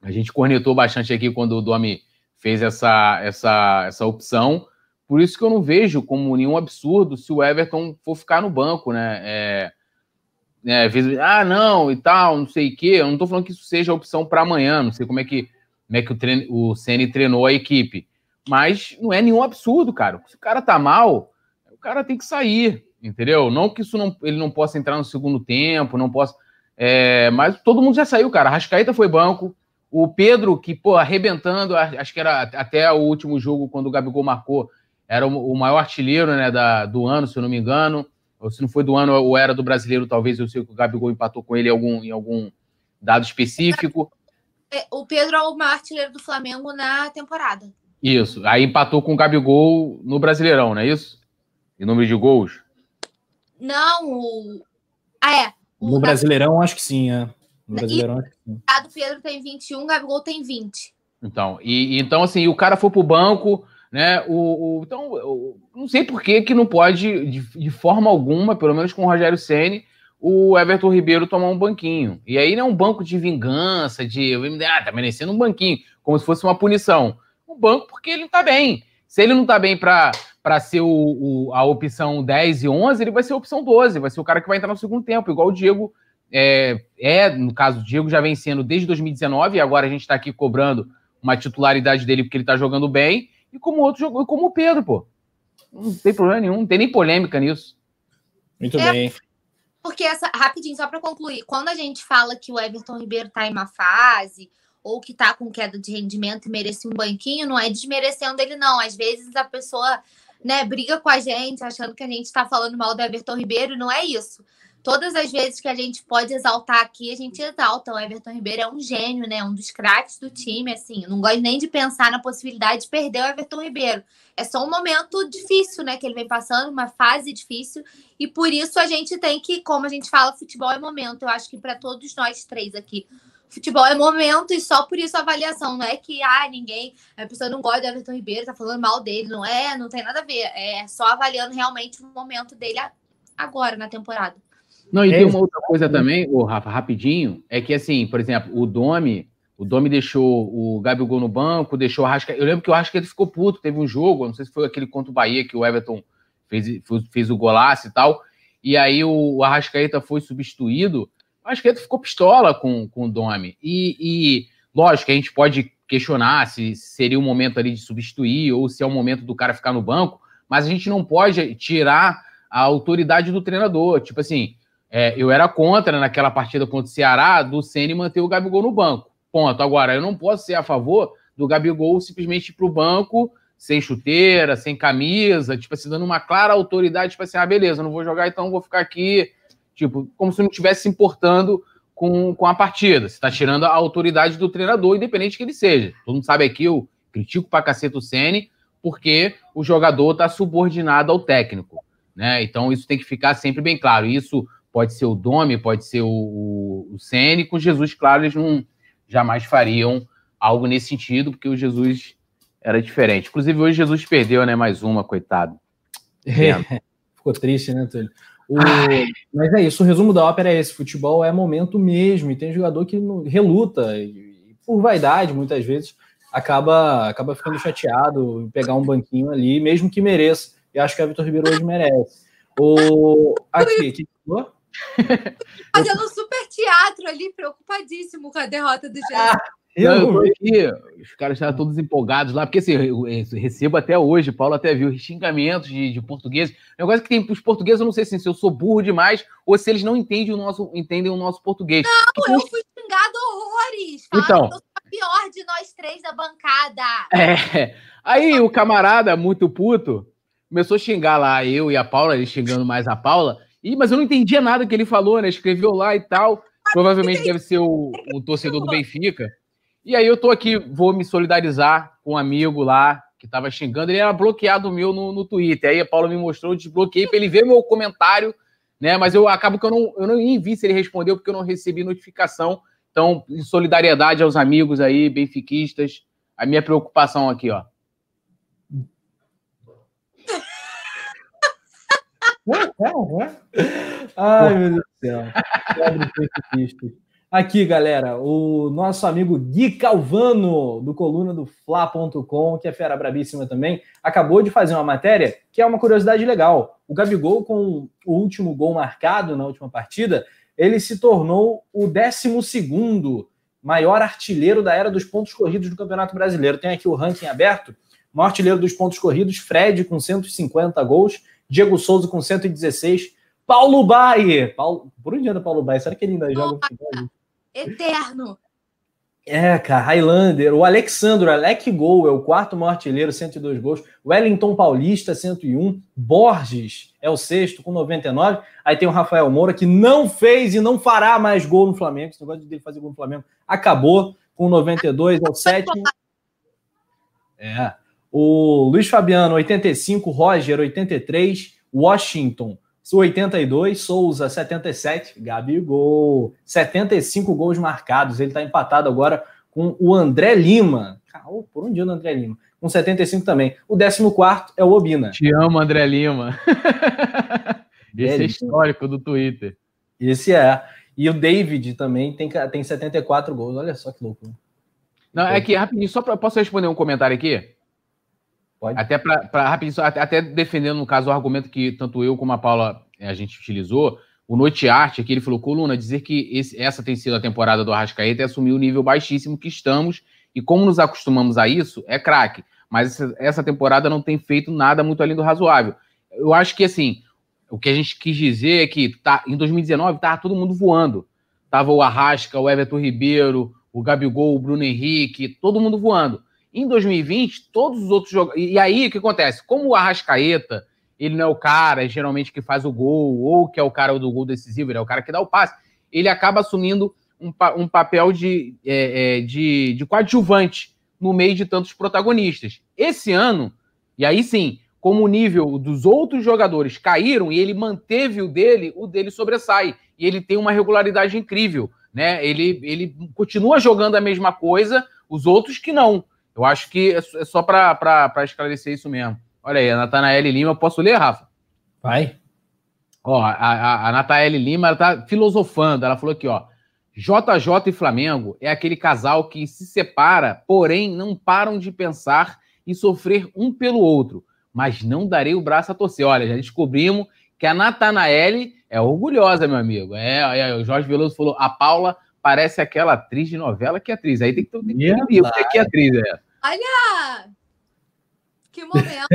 a gente cornetou bastante aqui quando o Domi fez essa, essa, essa opção. Por isso que eu não vejo como nenhum absurdo se o Everton for ficar no banco, né? É, é, ah, não, e tal, não sei o quê. Eu não estou falando que isso seja a opção para amanhã, não sei como é que, como é que o, treino, o Ceni treinou a equipe. Mas não é nenhum absurdo, cara. Se o cara tá mal, o cara tem que sair, entendeu? Não que isso não, ele não possa entrar no segundo tempo, não possa. É, mas todo mundo já saiu, cara. Rascaeta foi banco. O Pedro, que, pô, arrebentando, acho que era até o último jogo, quando o Gabigol marcou, era o, maior artilheiro né, da, do ano, se eu não me engano. Ou se não foi do ano, ou era do brasileiro, talvez eu sei que o Gabigol empatou com ele em algum, em algum dado específico. É, o Pedro é o maior artilheiro do Flamengo na temporada. Isso. Aí empatou com o Gabigol no Brasileirão, não é isso? Em número de gols? Não, o... Ah, é. O no Brasileirão, acho que sim, é. No Brasileirão, acho que sim. O Pedro tem 21, o Gabigol tem 20. Então, e, então assim, o cara foi pro banco, né? O, o então, eu não sei por que, que não pode, de, de, forma alguma, pelo menos com o Rogério Ceni, o Everton Ribeiro tomar um banquinho. E aí não é um banco de vingança, de ah, tá merecendo um banquinho, como se fosse uma punição banco porque ele não está bem. Se ele não está bem para ser o, o, a opção 10 e 11, ele vai ser a opção 12, vai ser o cara que vai entrar no segundo tempo, igual o Diego é, é no caso, o Diego já vem sendo desde 2019, e agora a gente está aqui cobrando uma titularidade dele porque ele está jogando bem, e como outro jogou, como o Pedro, pô. Não tem problema nenhum, não tem nem polêmica nisso. Muito é, bem. Porque essa, rapidinho, só para concluir, quando a gente fala que o Everton Ribeiro está em uma fase, ou que está com queda de rendimento e merece um banquinho, não é desmerecendo ele, não. Às vezes a pessoa né, briga com a gente, achando que a gente está falando mal do Everton Ribeiro, não é isso. Todas as vezes que a gente pode exaltar aqui, a gente exalta. O Everton Ribeiro é um gênio, né? Um dos craques do time, assim. não gosto nem de pensar na possibilidade de perder o Everton Ribeiro. É só um momento difícil, né? Que ele vem passando, uma fase difícil. E por isso a gente tem que, como a gente fala, futebol é momento. Eu acho que para todos nós três aqui, futebol é momento e só por isso a avaliação. Não é que ah, ninguém, a pessoa não gosta de Everton Ribeiro, tá falando mal dele. Não é, não tem nada a ver. É só avaliando realmente o momento dele agora na temporada. Não, e é tem uma outra coisa também, o Rafa, rapidinho, é que assim, por exemplo, o Domi, o Domi deixou o Gabigol no banco, deixou o Arrascaeta. Eu lembro que o Arrascaeta ficou puto, teve um jogo, não sei se foi aquele contra o Bahia que o Everton fez, fez o golaço e tal. E aí o, o Arrascaeta foi substituído o Arrascaeta ficou pistola com, com o Domi. E, e, lógico que a gente pode questionar se seria o momento ali de substituir ou se é o momento do cara ficar no banco, mas a gente não pode tirar a autoridade do treinador. Tipo assim, é, eu era contra naquela partida contra o Ceará do Ceni manter o Gabigol no banco. Ponto. Agora, eu não posso ser a favor do Gabigol simplesmente ir para o banco sem chuteira, sem camisa, tipo assim, dando uma clara autoridade, tipo assim, ah, beleza, não vou jogar, então vou ficar aqui Tipo, como se não estivesse se importando com, com a partida. Você está tirando a autoridade do treinador, independente que ele seja. Todo mundo sabe aqui, eu critico pra caceta o Sene, porque o jogador está subordinado ao técnico. Né? Então, isso tem que ficar sempre bem claro. Isso pode ser o Domi, pode ser o, o, o Sene, com Jesus, claro, eles não jamais fariam algo nesse sentido, porque o Jesus era diferente. Inclusive, hoje Jesus perdeu, né? Mais uma, coitado. (laughs) Ficou triste, né, Túlio? O... Mas é isso, o resumo da ópera é esse: futebol é momento mesmo, e tem jogador que reluta, e por vaidade, muitas vezes, acaba, acaba ficando chateado em pegar um banquinho ali, mesmo que mereça. E acho que a Vitor Ribeiro hoje merece. O... Aqui, que falou? (laughs) Fazendo um super teatro ali, preocupadíssimo com a derrota do Jesus. Ah, eu, eu tô aqui, os caras estavam todos empolgados lá, porque assim, eu recebo até hoje, Paulo até viu, xingamentos de, de português. O negócio que tem para os portugueses, eu não sei assim, se eu sou burro demais ou se eles não entendem o nosso, entendem o nosso português. Não, eu fui xingado horrores. Então, pior de nós três da bancada. É. Aí o camarada, muito puto, começou a xingar lá eu e a Paula, ele xingando mais a Paula. E, mas eu não entendia nada que ele falou, né? Escreveu lá e tal. Provavelmente deve ser o, o torcedor do Benfica. E aí eu tô aqui, vou me solidarizar com um amigo lá que tava xingando. Ele era bloqueado meu no, no Twitter. Aí a Paula me mostrou, eu desbloqueei para ele ver meu comentário, né? Mas eu acabo que eu não, eu não vi se ele respondeu porque eu não recebi notificação. Então, em solidariedade aos amigos aí, benfiquistas, a minha preocupação aqui, ó. Ai, meu Deus do céu. Aqui, galera, o nosso amigo Gui Calvano, do coluna do Fla.com, que é fera brabíssima também, acabou de fazer uma matéria que é uma curiosidade legal. O Gabigol, com o último gol marcado na última partida, ele se tornou o 12 maior artilheiro da era dos pontos corridos do Campeonato Brasileiro. Tem aqui o ranking aberto. O maior artilheiro dos pontos corridos, Fred, com 150 gols, Diego Souza com 116, Paulo Baier. Paulo... Por onde anda Paulo Baier? Será que ele ainda joga futebol? Eterno. É, cara, Highlander, o Alexandro, Alec Gol é o quarto maior artilheiro, 102 gols. Wellington Paulista, 101. Borges é o sexto, com 99. Aí tem o Rafael Moura, que não fez e não fará mais gol no Flamengo. Esse negócio dele fazer gol no Flamengo acabou, com 92, é o sétimo. É. O Luiz Fabiano, 85. Roger, 83. Washington, 82, Souza 77, Gabigol 75 gols marcados. Ele está empatado agora com o André Lima. Oh, por onde anda o André Lima? Com 75 também. O 14 é o Obina. Te amo, André Lima. (laughs) Esse é histórico do Twitter. Esse é. E o David também tem, tem 74 gols. Olha só que louco. Não, é que rapidinho, só para posso responder um comentário aqui? Pode. Até para rapidinho, até, defendendo, no caso, o argumento que tanto eu como a Paula eh, a gente utilizou, o Notiarte aqui, ele falou, Coluna, dizer que esse, essa tem sido a temporada do Arrascaeta é assumir o nível baixíssimo que estamos, e como nos acostumamos a isso, é craque. Mas essa, essa temporada não tem feito nada muito além do razoável. Eu acho que, assim, o que a gente quis dizer é que tá, em 2019 estava todo mundo voando. Tava o Arrasca, o Everton Ribeiro, o Gabigol, o Bruno Henrique, todo mundo voando. Em 2020, todos os outros jogadores. E aí, o que acontece? Como o Arrascaeta, ele não é o cara, geralmente, que faz o gol, ou que é o cara do gol decisivo, ele é o cara que dá o passe, ele acaba assumindo um, um papel de, é, é, de, de coadjuvante no meio de tantos protagonistas. Esse ano, e aí sim, como o nível dos outros jogadores caíram e ele manteve o dele, o dele sobressai. E ele tem uma regularidade incrível. Né? Ele, ele continua jogando a mesma coisa, os outros que não. Eu acho que é, é só para esclarecer isso mesmo. Olha aí, a Natanael Lima, posso ler, Rafa? Vai. Ó, a, a, a Natanael Lima, ela tá filosofando, ela falou aqui, ó, JJ e Flamengo é aquele casal que se separa, porém não param de pensar e sofrer um pelo outro, mas não darei o braço a torcer. Olha, já descobrimos que a Natanael é orgulhosa, meu amigo. É, é, o Jorge Veloso falou, a Paula parece aquela atriz de novela que é atriz. Aí tem que ter um que o que é atriz é. Olha! Que momento!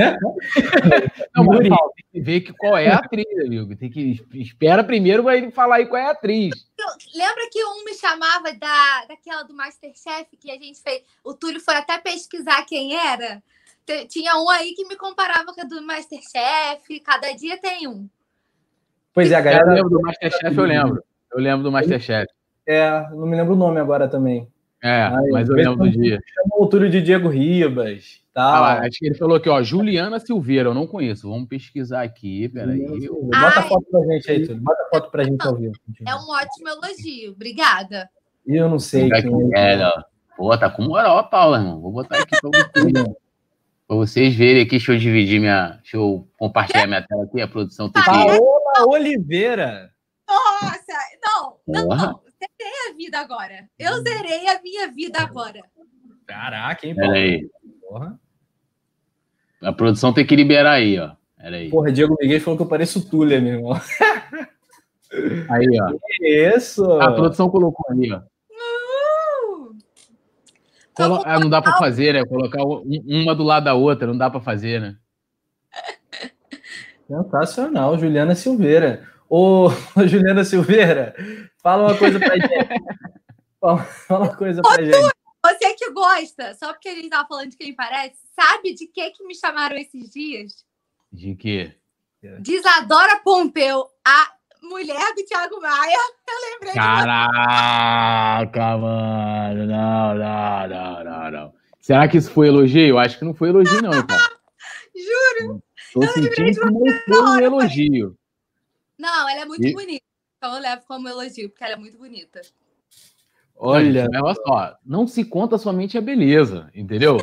Não, mas, Paulo, tem que ver que qual é a atriz, amigo. Tem que espera primeiro para ele falar aí qual é a atriz. Lembra que um me chamava da, daquela do Masterchef que a gente fez? O Túlio foi até pesquisar quem era. Tinha um aí que me comparava com a do Masterchef. Cada dia tem um. Pois é, a galera. Eu lembro do Masterchef, eu lembro. Eu lembro do Masterchef. É, não me lembro o nome agora também. É, Ai, mas eu lembro do dia. Chamou o Túlio de Diego Ribas. Tá. Ah, acho que ele falou aqui, ó, Juliana Silveira, eu não conheço. Vamos pesquisar aqui, peraí. Bota a foto pra gente aí, Túlio. Bota a foto pra gente ao vivo. É um ótimo elogio, obrigada. Eu não sei. Quem é, é, Pô, tá com moral, Paula, irmão. Vou botar aqui pra vocês. pra vocês verem aqui, deixa eu dividir minha. Deixa eu compartilhar minha tela aqui, a produção tem que. Paola Oliveira. Nossa, não, não, não zerei a vida agora. Eu hum. zerei a minha vida agora. Caraca, hein, Peraí. Porra. A produção tem que liberar aí, ó. Pera aí. Porra, Diego Miguel falou que eu pareço Tulia, meu irmão. (laughs) Aí, ó. Isso. A produção colocou ali, ó. Uh! Colo... Ah, não dá para fazer, né? Colocar uma do lado da outra, não dá para fazer, né? Sensacional, Juliana Silveira. (laughs) Ô, Juliana Silveira, fala uma coisa pra gente. Fala, fala uma coisa pra Ô, gente. Você que gosta, só porque a gente tava falando de quem parece, sabe de que que me chamaram esses dias? De quê? De Isadora Pompeu, a mulher do Thiago Maia. Eu lembrei. Caraca, mano. Não, não, não, não, não. Será que isso foi elogio? Eu acho que não foi elogio, não, cara. (laughs) Juro. Tô sentindo que não foi um elogio. Não, ela é muito e... bonita. Então eu levo como elogio, porque ela é muito bonita. Olha, olha só, não se conta somente a beleza, entendeu?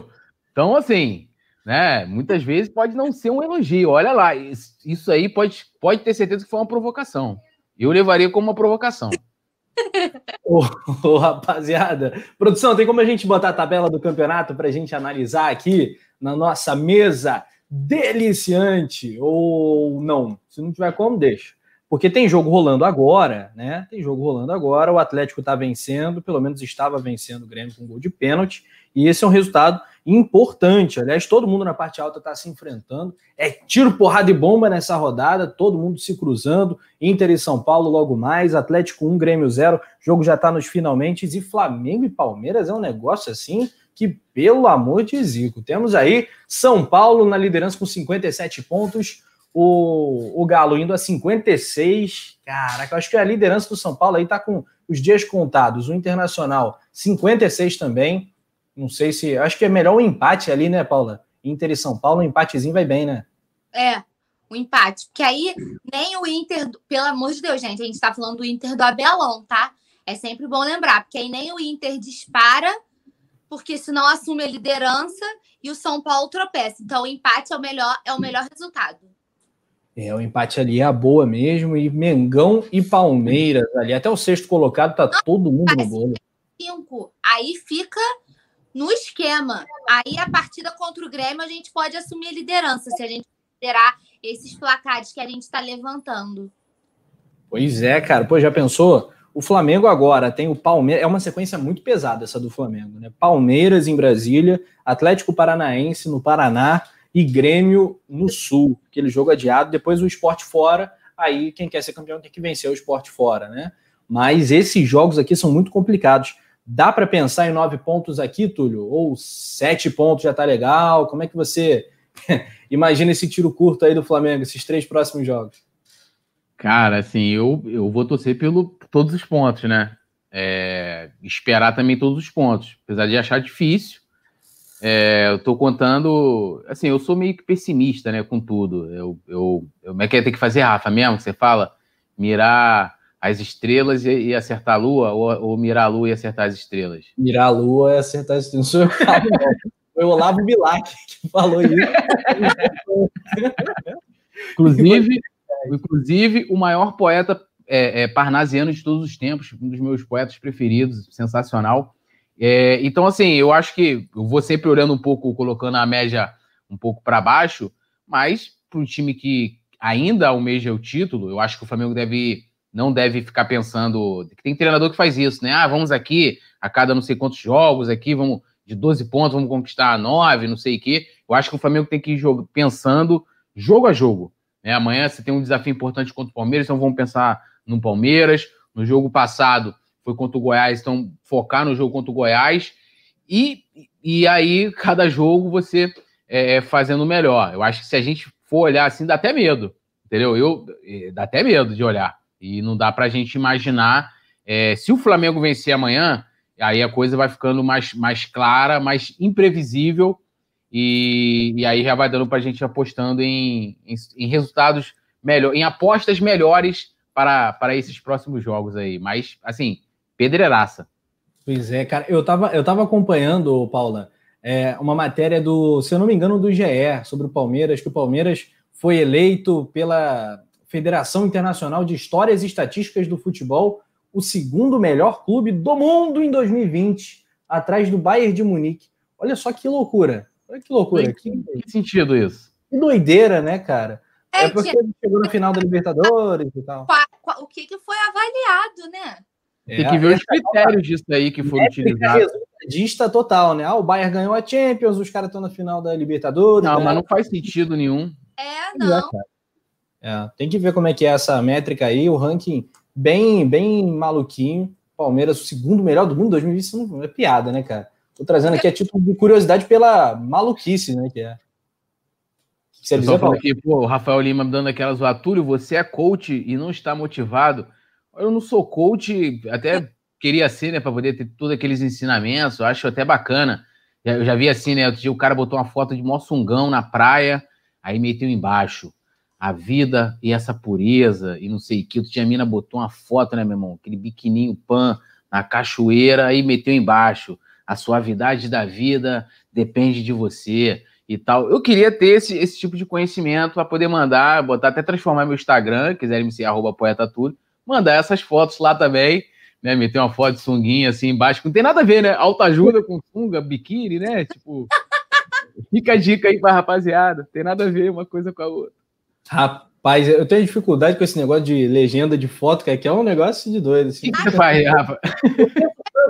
Então, assim, né? Muitas vezes pode não ser um elogio. Olha lá, isso aí pode, pode ter certeza que foi uma provocação. Eu levaria como uma provocação. (laughs) ô, ô, rapaziada, produção, tem como a gente botar a tabela do campeonato para a gente analisar aqui na nossa mesa deliciante? Ou não? Se não tiver como, deixa. Porque tem jogo rolando agora, né? Tem jogo rolando agora. O Atlético está vencendo, pelo menos estava vencendo o Grêmio com um gol de pênalti. E esse é um resultado importante. Aliás, todo mundo na parte alta está se enfrentando. É tiro, porrada e bomba nessa rodada, todo mundo se cruzando. Inter e São Paulo logo mais, Atlético 1, Grêmio 0. O jogo já está nos finalmente. E Flamengo e Palmeiras é um negócio assim que, pelo amor de Zico, temos aí São Paulo na liderança com 57 pontos o, o Galo indo a 56. Caraca, acho que a liderança do São Paulo aí tá com os dias contados. O Internacional, 56 também. Não sei se. Acho que é melhor um empate ali, né, Paula? Inter e São Paulo, um empatezinho vai bem, né? É, um empate. Porque aí nem o Inter, pelo amor de Deus, gente, a gente tá falando do Inter do Abelão, tá? É sempre bom lembrar, porque aí nem o Inter dispara, porque senão assume a liderança e o São Paulo tropeça. Então o empate é o melhor, é o melhor resultado. É, o empate ali é a boa mesmo. E Mengão e Palmeiras ali. Até o sexto colocado, tá todo mundo no bolo. Cinco. Aí fica no esquema. Aí a partida contra o Grêmio a gente pode assumir a liderança, se a gente considerar esses placares que a gente está levantando. Pois é, cara. Pô, já pensou? O Flamengo agora tem o Palmeiras. É uma sequência muito pesada essa do Flamengo, né? Palmeiras em Brasília, Atlético Paranaense no Paraná e Grêmio no Sul, aquele jogo adiado, depois o esporte fora, aí quem quer ser campeão tem que vencer o esporte fora, né? Mas esses jogos aqui são muito complicados. Dá para pensar em nove pontos aqui, Túlio? Ou sete pontos já tá legal? Como é que você (laughs) imagina esse tiro curto aí do Flamengo, esses três próximos jogos? Cara, assim, eu, eu vou torcer pelo todos os pontos, né? É, esperar também todos os pontos, apesar de achar difícil. É, eu tô contando. Assim, eu sou meio que pessimista, né, com tudo. Eu, eu, eu como é que é, tem que fazer, Rafa, mesmo? Que você fala? Mirar as estrelas e, e acertar a lua, ou, ou, mirar a lua e acertar as estrelas? Mirar a lua e acertar as estrelas. Não sou eu, não. Foi o Olavo Bilac que falou isso. inclusive, inclusive, o maior poeta é, é, parnasiano de todos os tempos, um dos meus poetas preferidos, sensacional é, então, assim, eu acho que eu vou sempre olhando um pouco, colocando a média um pouco para baixo, mas para um time que ainda almeja o título, eu acho que o Flamengo deve não deve ficar pensando. Tem treinador que faz isso, né? Ah, vamos aqui a cada não sei quantos jogos aqui, vamos de 12 pontos, vamos conquistar 9, não sei o quê. Eu acho que o Flamengo tem que ir jogo, pensando jogo a jogo. Né? Amanhã você tem um desafio importante contra o Palmeiras, então vamos pensar no Palmeiras. No jogo passado, foi contra o Goiás, então focar no jogo contra o Goiás e, e aí cada jogo você é, é, fazendo melhor. Eu acho que se a gente for olhar assim, dá até medo, entendeu? Eu, é, dá até medo de olhar. E não dá para a gente imaginar. É, se o Flamengo vencer amanhã, aí a coisa vai ficando mais, mais clara, mais imprevisível. E, e aí já vai dando para a gente apostando em, em, em resultados melhores, em apostas melhores para, para esses próximos jogos aí. Mas, assim, pedreiraça. Pois é, cara. Eu tava, eu tava acompanhando, Paula, é, uma matéria do, se eu não me engano, do GE sobre o Palmeiras, que o Palmeiras foi eleito pela Federação Internacional de Histórias e Estatísticas do Futebol o segundo melhor clube do mundo em 2020, atrás do Bayern de Munique. Olha só que loucura. Olha que loucura. Que, que sentido isso? Que doideira, né, cara? É, é porque ele chegou no final da Libertadores e tal. O que, que foi avaliado, né? Tem que ver os critérios disso aí que foram utilizados. Resultadista total, né? Ah, o Bayern ganhou a Champions, os caras estão na final da Libertadores. Não, né? mas não faz sentido nenhum. É, não. É, tem que ver como é que é essa métrica aí, o ranking bem, bem maluquinho. Palmeiras, o segundo melhor do mundo em 2020, isso não é piada, né, cara? Tô trazendo aqui a título de curiosidade pela maluquice, né? Que é. Você dizer, falou aqui, pô, o Rafael Lima dando aquela zoa. Túlio, você é coach e não está motivado. Eu não sou coach, até queria ser, né, para poder ter todos aqueles ensinamentos. Eu acho até bacana. Eu já vi assim, né? Outro dia o cara botou uma foto de moçungão na praia, aí meteu embaixo a vida e essa pureza e não sei o que. Outro dia a mina botou uma foto, né, meu irmão? Aquele biquininho pan na cachoeira, aí meteu embaixo. A suavidade da vida depende de você e tal. Eu queria ter esse, esse tipo de conhecimento para poder mandar, botar até transformar meu Instagram, quiserem me seguir, arroba poeta tudo, mandar essas fotos lá também né? Meter uma foto de sunguinha assim embaixo, não tem nada a ver, né? Autoajuda com sunga, biquíni, né? (laughs) Tipo, fica a dica aí pra rapaziada, tem nada a ver uma coisa com a outra. Rapaz, eu tenho dificuldade com esse negócio de legenda de foto, que é um negócio de doido. Assim. O que você faz, Rafa?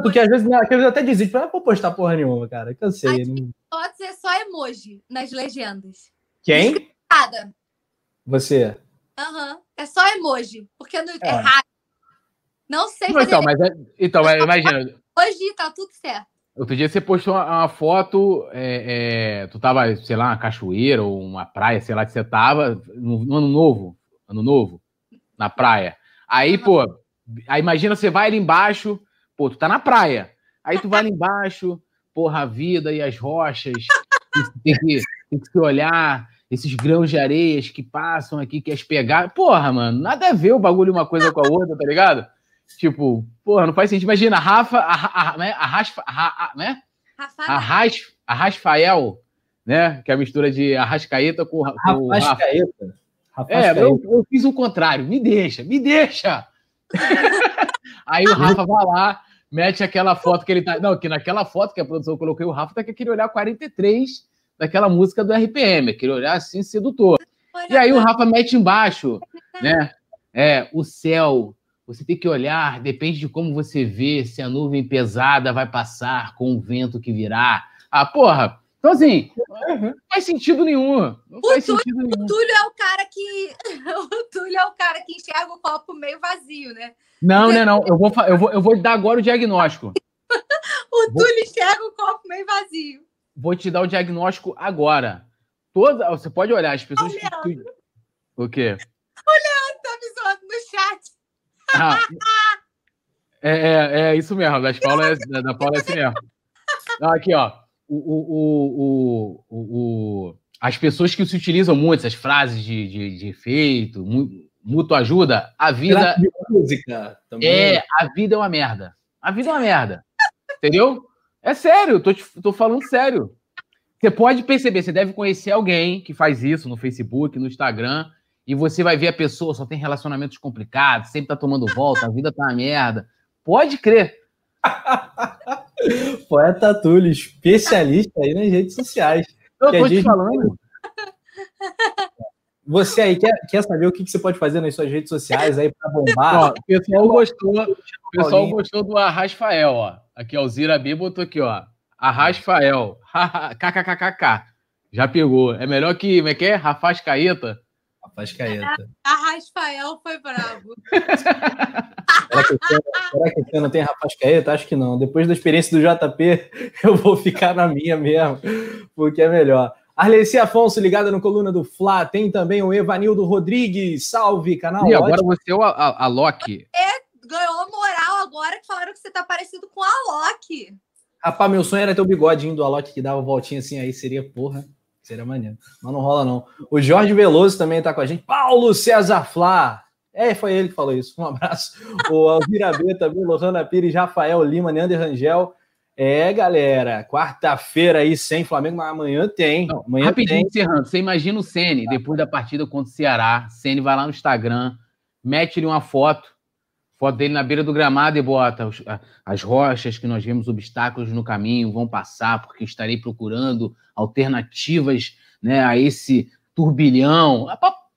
Porque às vezes, às vezes eu até desisto, não vou postar porra nenhuma, cara. Cansei. Não... Fotos é só emoji nas legendas. Quem? Nada. Você. Uhum. É só emoji. Porque no, é. é raro. Não sei não, então, mas, é, então, mas imagina. Hoje tá tudo certo. Outro dia você postou uma, uma foto, é, é, tu tava, sei lá, uma cachoeira ou uma praia, sei lá, que você tava, no, no ano novo, ano novo, na praia. Aí, pô, aí imagina você vai ali embaixo, pô, tu tá na praia. Aí tu vai ali embaixo, porra, a vida e as rochas, (laughs) tem que, tem que se olhar, esses grãos de areias que passam aqui, que as pegar. Porra, mano, nada a ver o bagulho uma coisa com a outra, tá ligado? Tipo, porra, não faz sentido. Imagina, a Rafa, a, a, né? A Rasfa, a, a, né? A, Ras, a Rasfael, né? Que é a mistura de Arrascaeta com, com Rascaeta. É, eu, eu, fiz o contrário. Me deixa, me deixa! (laughs) Aí o Rafa vai lá, mete aquela foto que ele tá. Não, que naquela foto que a produção coloquei, o Rafa tá com aquele olhar 43 daquela música do RPM, aquele olhar assim sedutor. E aí o Rafa mete embaixo, né? É, o céu você tem que olhar, depende de como você vê, se a nuvem pesada vai passar com o vento que virá. Ah, porra! Então, assim, não faz sentido nenhum. Não o faz Túlio, sentido nenhum. O Túlio é o cara que. (laughs) O Túlio é o cara que enxerga o copo meio vazio, né? Não, Porque... não, não. Eu vou, eu, vou, eu vou dar agora o diagnóstico. (laughs) o vou... Túlio enxerga o copo meio vazio. Vou te dar o diagnóstico agora. Toda, você pode olhar, as pessoas. Que... O quê? O Leandro tá me zoando no chat. Ah, é, é, é, isso mesmo, das Paula é, da Paula é assim mesmo. Aqui, ó. O, o, o, o, as pessoas que se utilizam muito, essas frases de, de, de efeito, mútuo ajuda, a vida. música também. É, a vida é uma merda. A vida é uma merda. Entendeu? É sério, tô, te, tô falando sério. Você pode perceber, você deve conhecer alguém que faz isso no Facebook, no Instagram, e você vai ver a pessoa só tem relacionamentos complicados, sempre tá tomando volta, a vida tá uma merda. Pode crer. (laughs) Poeta Túlio, especialista aí nas redes sociais. Eu tô te falando. Você aí quer, quer saber o que, que você pode fazer nas suas redes sociais aí para bombar? Ó, o pessoal gostou, o pessoal gostou do Arrasfael, ó. Aqui, ó, o Zira B botou aqui, ó. Arrasfael. (laughs) KKKKK. Já pegou. É melhor que, como é que é? Rafaz Caeta. Rascaeta. A, a Rasfael foi bravo. será, que você, será que você não tem Rapascaeta? Acho que não. Depois da experiência do JP, (laughs) eu vou ficar na minha mesmo, porque é melhor. Arleci Afonso, ligada no Coluna do Fla. Tem também o Evanildo Rodrigues. Salve, canal. E agora você é o, a, a Loki. É, ganhou moral agora que falaram que você tá parecido com a Loki. Rapaz, meu sonho era ter o bigodinho do Alok que dava voltinha assim, aí seria porra. Seria maneiro. Mas não rola, não. O Jorge Veloso também está com a gente. Paulo César Flá. É, foi ele que falou isso. Um abraço. O Alvira B também, Lohana Pires, Rafael Lima, Neander Rangel. É, galera, quarta-feira aí sem Flamengo, mas amanhã tem. Não, amanhã rapidinho, tem. encerrando. Você imagina o Sene, depois da partida contra o Ceará. Sene vai lá no Instagram, mete-lhe uma foto foto dele na beira do gramado e bota as rochas que nós vemos obstáculos no caminho vão passar porque estarei procurando alternativas né, a esse turbilhão.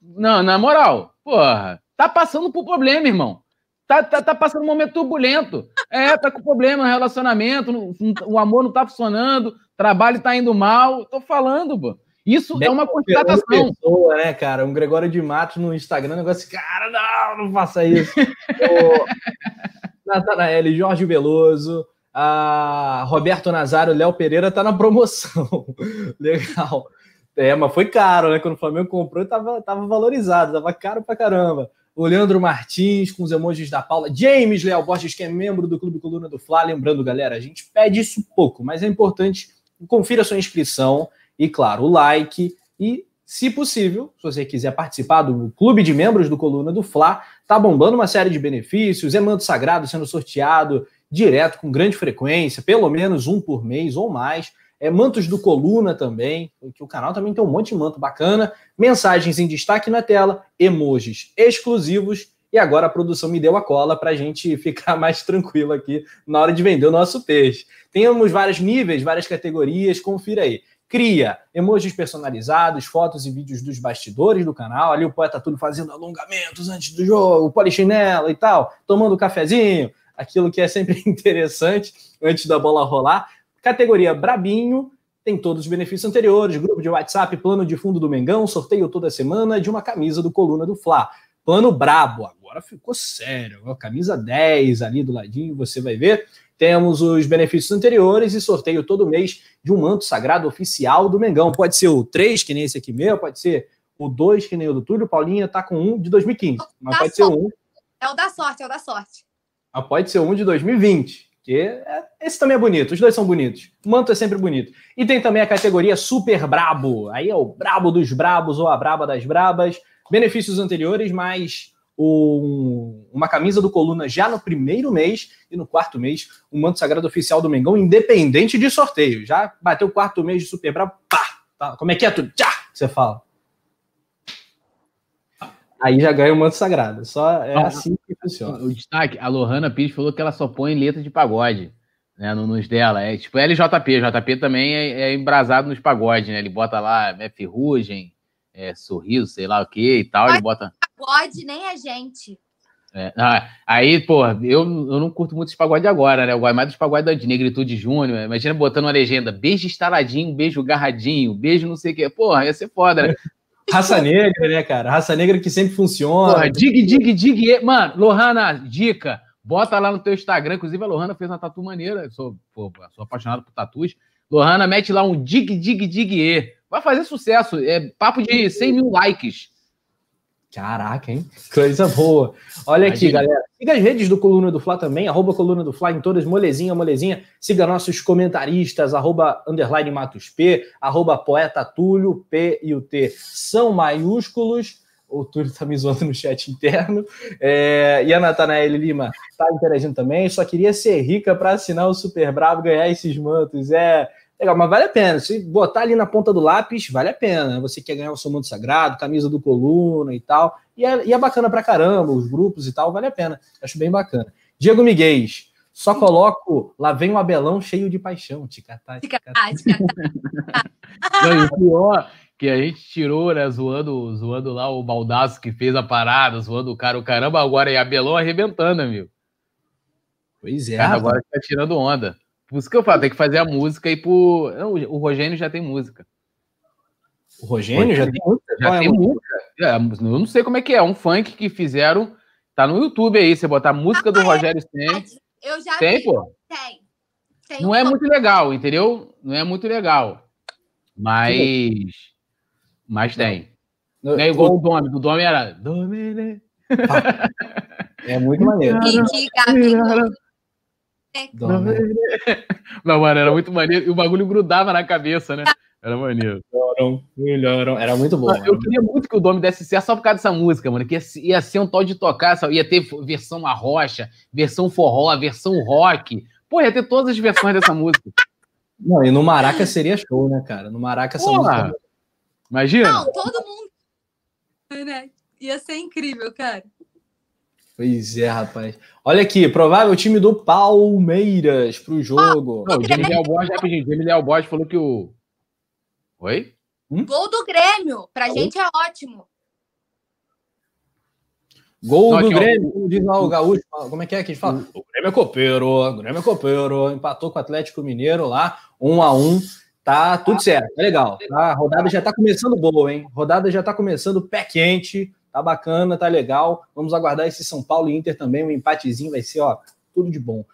Não, na moral, porra, tá passando por problema, irmão. Tá, tá, tá passando um momento turbulento. É, tá com problema no relacionamento, o amor não tá funcionando, trabalho tá indo mal. Tô falando, pô. Isso é uma constatação. Pessoa, né, cara? Um Gregório de Matos no Instagram, negócio cara, não, não faça isso. (laughs) Natanael, Jorge Veloso, A Roberto Nazário, Léo Pereira tá na promoção. (laughs) Legal. É, mas foi caro, né? Quando o Flamengo comprou, tava, tava valorizado, tava caro pra caramba. O Leandro Martins, com os emojis da Paula. James Leal Borges, que é membro do Clube Coluna do Fla. Lembrando, galera, a gente pede isso pouco, mas é importante. Confira sua inscrição e, claro, o like. E, se possível, se você quiser participar do clube de membros do Coluna do Fla, tá bombando uma série de benefícios. É manto sagrado sendo sorteado direto, com grande frequência, pelo menos um por mês ou mais é, mantos do Coluna também, que o canal também tem um monte de manto bacana, mensagens em destaque na tela, emojis exclusivos, e agora a produção me deu a cola para a gente (laughs) ficar mais tranquilo aqui na hora de vender o nosso peixe. Temos vários níveis, várias categorias, confira aí. Cria emojis personalizados, fotos e vídeos dos bastidores do canal. Ali o poeta tudo fazendo alongamentos antes do jogo, polichinelo e tal, tomando cafezinho, aquilo que é sempre (laughs) interessante antes da bola rolar. Categoria Brabinho, tem todos os benefícios anteriores, grupo de WhatsApp, plano de fundo do Mengão, sorteio toda semana de uma camisa do Coluna do Fla. Plano Brabo, agora ficou sério, camisa 10 ali do ladinho, você vai ver. Temos os benefícios anteriores e sorteio todo mês de um manto sagrado oficial do Mengão. Pode ser o 3, que nem esse aqui meu, pode ser o 2, que nem o do Túlio. Paulinha tá com um de 2015, mas pode sorte. ser um. É o da sorte, é o da sorte. Mas pode ser um de 2020. Que é, esse também é bonito, os dois são bonitos. O manto é sempre bonito. E tem também a categoria Super Brabo. Aí é o brabo dos brabos ou a braba das brabas. Benefícios anteriores, mais um, uma camisa do Coluna já no primeiro mês e no quarto mês, um manto sagrado oficial do Mengão, independente de sorteio. Já bateu o quarto mês de Super Brabo, pá! Tá. Como é que é tudo? Tchá! Você fala. Aí já ganha o manto sagrado. Só é ah, assim que funciona. O destaque, a Lohana Pires falou que ela só põe letra de pagode né, no, nos dela. É tipo LJP. JP também é, é embrasado nos pagodes, né? Ele bota lá é ferrugem, é, sorriso, sei lá o que e tal. Ele bota. Pagode, nem a gente. É, ah, aí, pô, eu, eu não curto muito os pagodes agora, né? Eu gosto mais dos pagodes da Negritude Júnior. Imagina botando uma legenda: beijo estaladinho, beijo garradinho, beijo não sei o quê. Porra, ia ser foda, né? (laughs) Raça negra, né, cara? Raça negra que sempre funciona. Porra, dig, dig, dig. Mano, Lohana, dica. Bota lá no teu Instagram. Inclusive, a Lohana fez uma tatu maneira. Eu sou, pô, sou apaixonado por tatus. Lohana, mete lá um dig, dig, dig. E. Vai fazer sucesso. É papo de 100 mil likes. Caraca, hein? Coisa boa. Olha aqui, galera. Siga as redes do Coluna do Fla também, arroba Coluna do Fla em todas, molezinha, molezinha. Siga nossos comentaristas, arroba underline Matos P, arroba Poeta Túlio, P e o T são maiúsculos. O Túlio tá me zoando no chat interno. É... E a Natanael Lima tá interagindo também. Só queria ser rica para assinar o Super Bravo ganhar esses mantos. É Legal, mas vale a pena. Se botar ali na ponta do lápis, vale a pena. Você quer ganhar o seu mundo sagrado, camisa do coluna e tal. E é, e é bacana pra caramba, os grupos e tal, vale a pena. Acho bem bacana. Diego Miguel, só coloco lá vem o Abelão cheio de paixão. Ticatá, ticatá. (laughs) Não, o pior que a gente tirou, né, zoando, zoando lá o baldaço que fez a parada, zoando o cara, o caramba, agora é Abelão arrebentando, amigo. Pois é. Cara, agora tá tirando onda. Por isso que eu falo, tem que fazer a música e pro. O Rogênio já tem música. O Rogênio, já tem música? Já tem música. É, eu não sei como é que é. Um funk que fizeram. Tá no YouTube aí. Você botar a música do ah, Rogério Senna. Eu já tem, vi. pô. Tem. tem não um é muito legal, entendeu? Não é muito legal. Mas. Mas tem. Não, é igual o Dome. O Dome era. Domine. É muito maneiro. Que, que, (laughs) Não, mano, era muito maneiro. E o bagulho grudava na cabeça, né? Era maneiro. Melhoram, Era muito bom. Eu queria muito que o Dome desse certo só por causa dessa música, mano. Que ia, ser um tal de tocar, ia ter versão arrocha, versão forró, versão rock. Pô, ia ter todas as versões dessa música. Não, e no Maraca seria show, né, cara? No Maraca essa Porra. música. Imagina. Não, todo mundo. Né? Ia ser incrível, cara. Pois é, rapaz. Olha aqui, provável time do Palmeiras para o jogo. Não, o Jamie Leal Borges, rapidinho, Jamie Leal Borges falou que o. Oi? Hum? Gol do Grêmio, pra Oi? gente é ótimo. Gol Não, do Grêmio, como diz lá o Gaúcho, como é que é que a gente fala? O Grêmio é copeiro, o Grêmio é copeiro, empatou com o Atlético Mineiro lá, um a um, tá tudo certo, tá legal. Tá? A rodada já tá começando boa, hein? Rodada já tá começando pé quente, Tá bacana, tá legal. Vamos aguardar esse São Paulo e Inter também. Um empatezinho vai ser, ó, tudo de bom.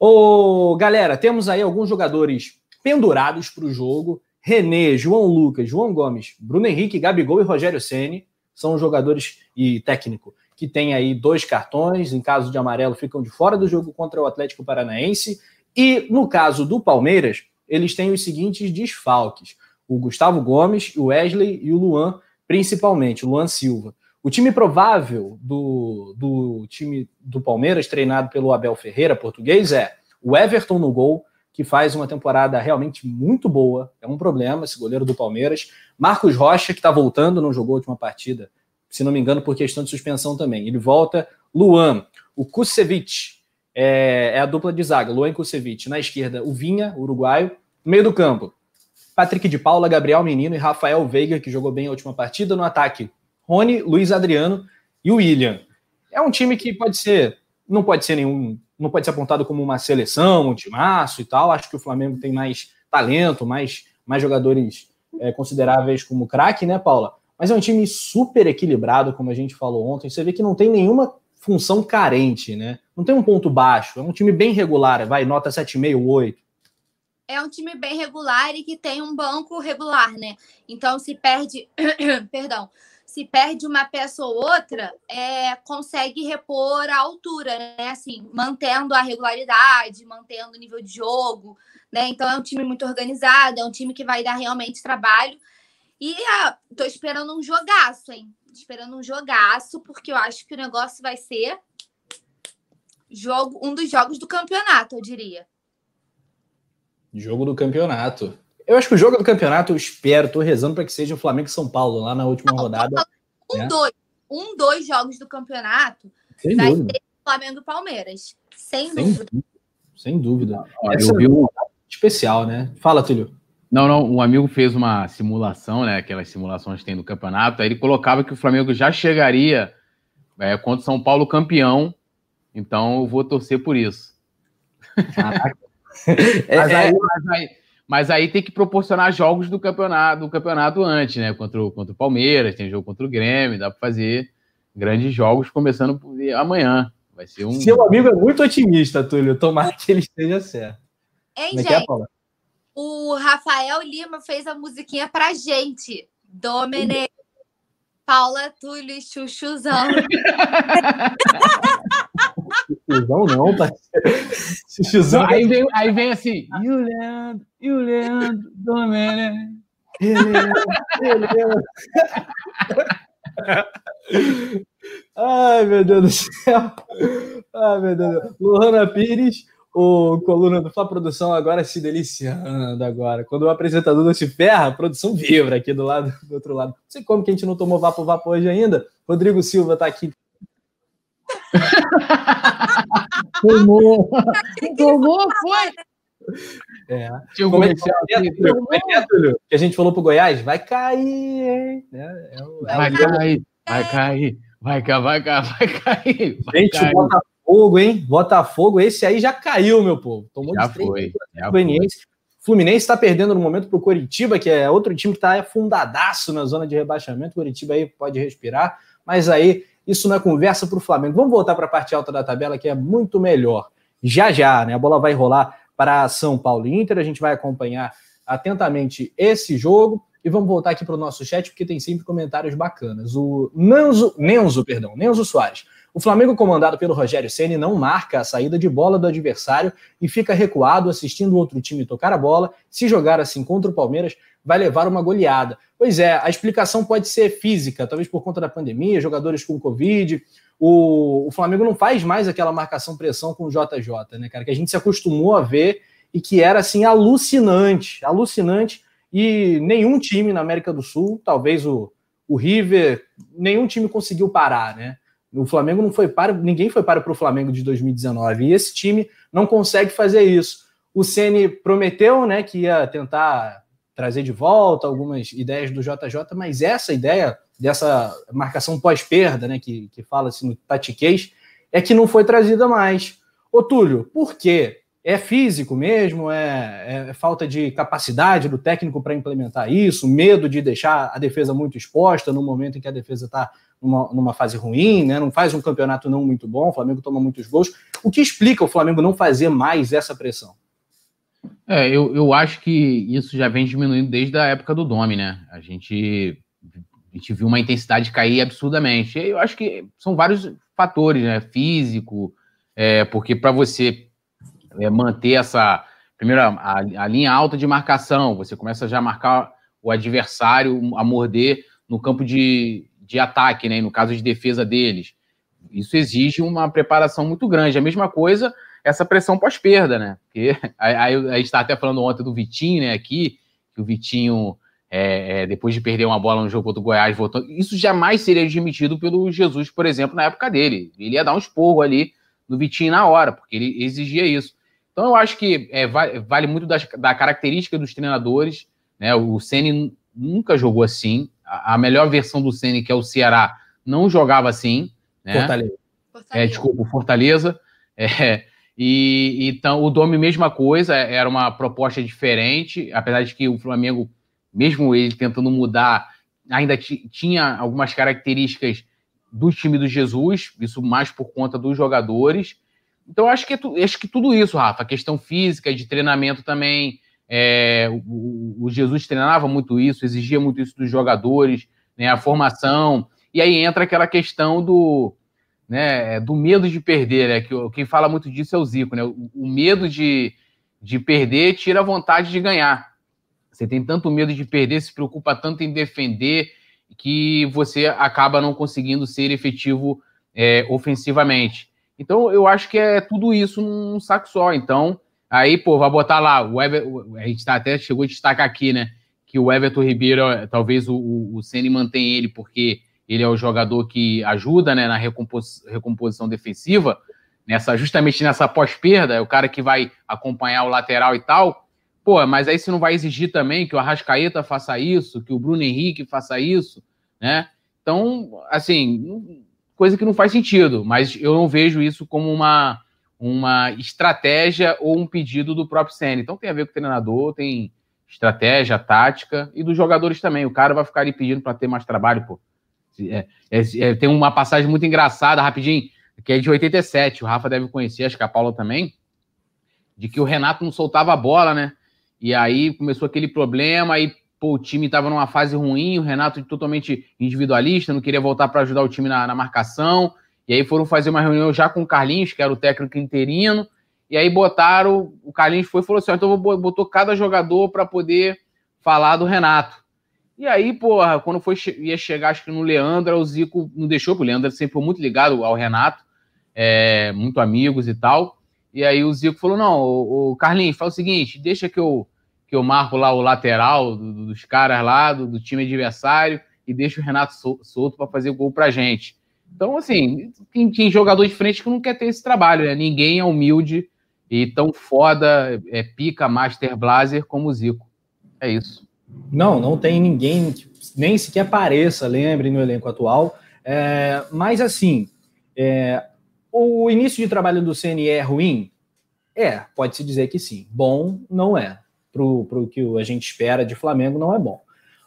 Ô, galera, temos aí alguns jogadores pendurados para o jogo. René, João Lucas, João Gomes, Bruno Henrique, Gabigol e Rogério Ceni são jogadores e técnico que tem aí dois cartões, em caso de amarelo ficam de fora do jogo contra o Atlético Paranaense. E no caso do Palmeiras, eles têm os seguintes desfalques: o Gustavo Gomes, o Wesley e o Luan, principalmente, o Luan Silva. O time provável do, do time do Palmeiras, treinado pelo Abel Ferreira, português, é o Everton no gol, que faz uma temporada realmente muito boa. É um problema esse goleiro do Palmeiras. Marcos Rocha, que está voltando, não jogou a última partida, se não me engano, por questão de suspensão também. Ele volta. Luan, o Kusevich, é, é, a dupla de zaga, Luan e Kusevich. Na esquerda, o Vinha, uruguaio. No meio do campo, Patrick de Paula, Gabriel Menino e Rafael Veiga, que jogou bem a última partida. No ataque, Rony, Luiz Adriano e o William. É um time que pode ser, não pode ser nenhum, não pode ser apontado como uma seleção, um timaço e tal. Acho que o Flamengo tem mais talento, mais, mais jogadores é, consideráveis como craque, né, Paula? Mas é um time super equilibrado, como a gente falou ontem. Você vê que não tem nenhuma função carente, né? Não tem um ponto baixo. É um time bem regular, vai, nota 7,5, 8 é um time bem regular e que tem um banco regular, né? Então, se perde, (coughs) perdão, se perde uma peça ou outra, é, consegue repor a altura, né? Assim, mantendo a regularidade, mantendo o nível de jogo, né? Então, é um time muito organizado, é um time que vai dar realmente trabalho. E ah, tô esperando um jogaço, hein? Esperando um jogaço, porque eu acho que o negócio vai ser jogo, um dos jogos do campeonato, eu diria. Jogo do campeonato. Eu acho que o jogo do campeonato, eu espero, tô rezando para que seja o Flamengo e São Paulo lá na última Não, rodada. Um, né? dois. Um, dois jogos do campeonato Sem vai dúvida. ser Flamengo e Palmeiras. Sem, Sem dúvida. dúvida. Sem dúvida. Essa eu vi um especial, né? Fala, Túlio. Não, não, um amigo fez uma simulação, né? Aquelas simulações que tem do campeonato, aí ele colocava que o Flamengo já chegaria é, contra o São Paulo campeão, então eu vou torcer por isso. Caraca, (laughs) é, mas, aí, é. mas, aí, mas, aí, tem que proporcionar jogos do campeonato, do campeonato antes, né? Contra o, contra o Palmeiras, tem jogo contra o Grêmio, dá para fazer grandes jogos começando amanhã. Vai ser um. Seu amigo é muito otimista, Túlio. Tomara que ele esteja certo. Hein, Como é gente? É, o Rafael Lima fez a musiquinha pra gente. Domene, Paula Túlio e Chuchuzão. (laughs) (laughs) Chuchuzão não, parceiro. Chuchuzão. Aí vem, aí vem assim, e o Leandro, e o Leandro, Domene. Ai, meu Deus do céu. Ai, meu Deus. Luana Pires o Coluna do Fla Produção agora se deliciando agora. Quando o apresentador não se ferra, a produção vibra aqui do lado do outro lado. Não sei como que a gente não tomou vapo vapo hoje ainda. Rodrigo Silva está aqui. Tomou. Tomou, foi. É. Tinha um comercial é, é, que a gente falou pro Goiás, vai cair, hein? É, é, vai, cair, vai cair, vai cair, vai cair, vai cair. Vai gente, cair. o Botafogo hein? Botafogo, esse aí já caiu, meu povo. Tomou já de foi, já Fluminense. Foi. Fluminense está perdendo no momento para o Coritiba, que é outro time que está afundadaço na zona de rebaixamento. O Coritiba aí pode respirar, mas aí isso não é conversa para o Flamengo. Vamos voltar para a parte alta da tabela, que é muito melhor. Já já, né? A bola vai rolar para São Paulo e Inter. A gente vai acompanhar atentamente esse jogo. E vamos voltar aqui para o nosso chat, porque tem sempre comentários bacanas. O Nenzo, Nenzo, perdão, Nenzo Soares. O Flamengo, comandado pelo Rogério Ceni, não marca a saída de bola do adversário e fica recuado assistindo outro time tocar a bola. Se jogar assim contra o Palmeiras, vai levar uma goleada. Pois é, a explicação pode ser física, talvez por conta da pandemia, jogadores com Covid. O, o Flamengo não faz mais aquela marcação-pressão com o JJ, né, cara? Que a gente se acostumou a ver e que era assim alucinante, alucinante. E nenhum time na América do Sul, talvez o, o River, nenhum time conseguiu parar, né? O Flamengo não foi para, ninguém foi para o Flamengo de 2019 e esse time não consegue fazer isso. O Ceni prometeu, né, que ia tentar trazer de volta algumas ideias do JJ, mas essa ideia dessa marcação pós-perda, né, que, que fala-se no tatiquês, é que não foi trazida mais. Ô Túlio, por quê? É físico mesmo? É, é falta de capacidade do técnico para implementar isso? Medo de deixar a defesa muito exposta no momento em que a defesa está numa, numa, fase ruim, né? Não faz um campeonato não muito bom, o Flamengo toma muitos gols. O que explica o Flamengo não fazer mais essa pressão? É, eu, eu acho que isso já vem diminuindo desde a época do Domi, né? A gente, a gente viu uma intensidade cair absurdamente. Eu acho que são vários fatores, né? Físico, é, porque para você é, manter essa. Primeiro, a, a, linha alta de marcação, você começa já a marcar o adversário a morder no campo de, de ataque, né? no caso de defesa deles. Isso exige uma preparação muito grande. A mesma coisa, essa pressão pós-perda, né? Porque (laughs) aí, a gente está até falando ontem do Vitinho, né? Aqui, que o Vitinho, é, é, depois de perder uma bola no jogo contra o Goiás, voltou. Isso jamais seria admitido pelo Jesus, por exemplo, na época dele. Ele ia dar um esporro ali no Vitinho na hora, porque ele exigia isso. Então eu acho que é, vale muito da, da, característica dos treinadores. Né? O Ceni nunca jogou assim. A, a, melhor versão do Ceni, que é o Ceará, não jogava assim. Né? Fortaleza. É, desculpa, Fortaleza. É, e então o Domi, mesma coisa, era uma proposta diferente, apesar de que o Flamengo, mesmo ele tentando mudar, ainda tinha algumas características do time do Jesus, isso mais por conta dos jogadores. Então, acho que, é acho que tudo isso, Rafa, questão física, de treinamento também. É, o, o, Jesus treinava muito isso, exigia muito isso dos jogadores, né, a formação. E aí entra aquela questão do, né, do medo de perder, né, que quem fala muito disso é o Zico, né, o, medo de, de perder tira a vontade de ganhar. Você tem tanto medo de perder, se preocupa tanto em defender, que você acaba não conseguindo ser efetivo é, ofensivamente. Então, eu acho que é tudo isso num saco só. Então, aí, pô, vai botar lá, o Ever, a gente tá, até chegou a destacar aqui, né, que o Everton Ribeiro, talvez o, o, o Ceni mantenha ele porque ele é o jogador que ajuda, né, na recompos, recomposição defensiva, nessa justamente nessa pós-perda, é o cara que vai acompanhar o lateral e tal. Pô, mas aí você não vai exigir também que o Arrascaeta faça isso, que o Bruno Henrique faça isso, né? Então, assim, coisa que não faz sentido, mas eu não vejo isso como uma, uma estratégia ou um pedido do próprio Senna. Então tem a ver com o treinador, tem estratégia, tática e dos jogadores também. O cara vai ficar ali pedindo para ter mais trabalho, pô. É, é, tem uma passagem muito engraçada, rapidinho, que é de 87, o Rafa deve conhecer, acho que a Paula também, de que o Renato não soltava a bola, né? E aí começou aquele problema, aí pô, o time estava numa fase ruim, o Renato totalmente individualista, não queria voltar para ajudar o time na, na, marcação. E aí foram fazer uma reunião já com o Carlinhos, que era o técnico interino, e aí botaram, o Carlinhos foi e falou assim: então botou cada jogador para poder falar do Renato. E aí, porra, quando foi, ia chegar, acho que no Leandro, o Zico não deixou, porque o Leandro sempre foi muito ligado ao Renato, é, muito amigos e tal. E aí o Zico falou: não, o, Carlinhos, fala o seguinte, deixa que eu que eu marco lá o lateral do, dos caras lá, do, do, time adversário, e deixo o Renato solto para fazer gol pra gente. Então, assim, tem, tem, jogador de frente que não quer ter esse trabalho, né? Ninguém é humilde e tão foda, é pica, master blazer como o Zico. É isso. Não, não tem ninguém que nem sequer apareça, lembre, no elenco atual. É, mas, assim, é, o início de trabalho do CNE é ruim? É, pode-se dizer que sim. Bom, não é para o que a gente espera de Flamengo não é bom.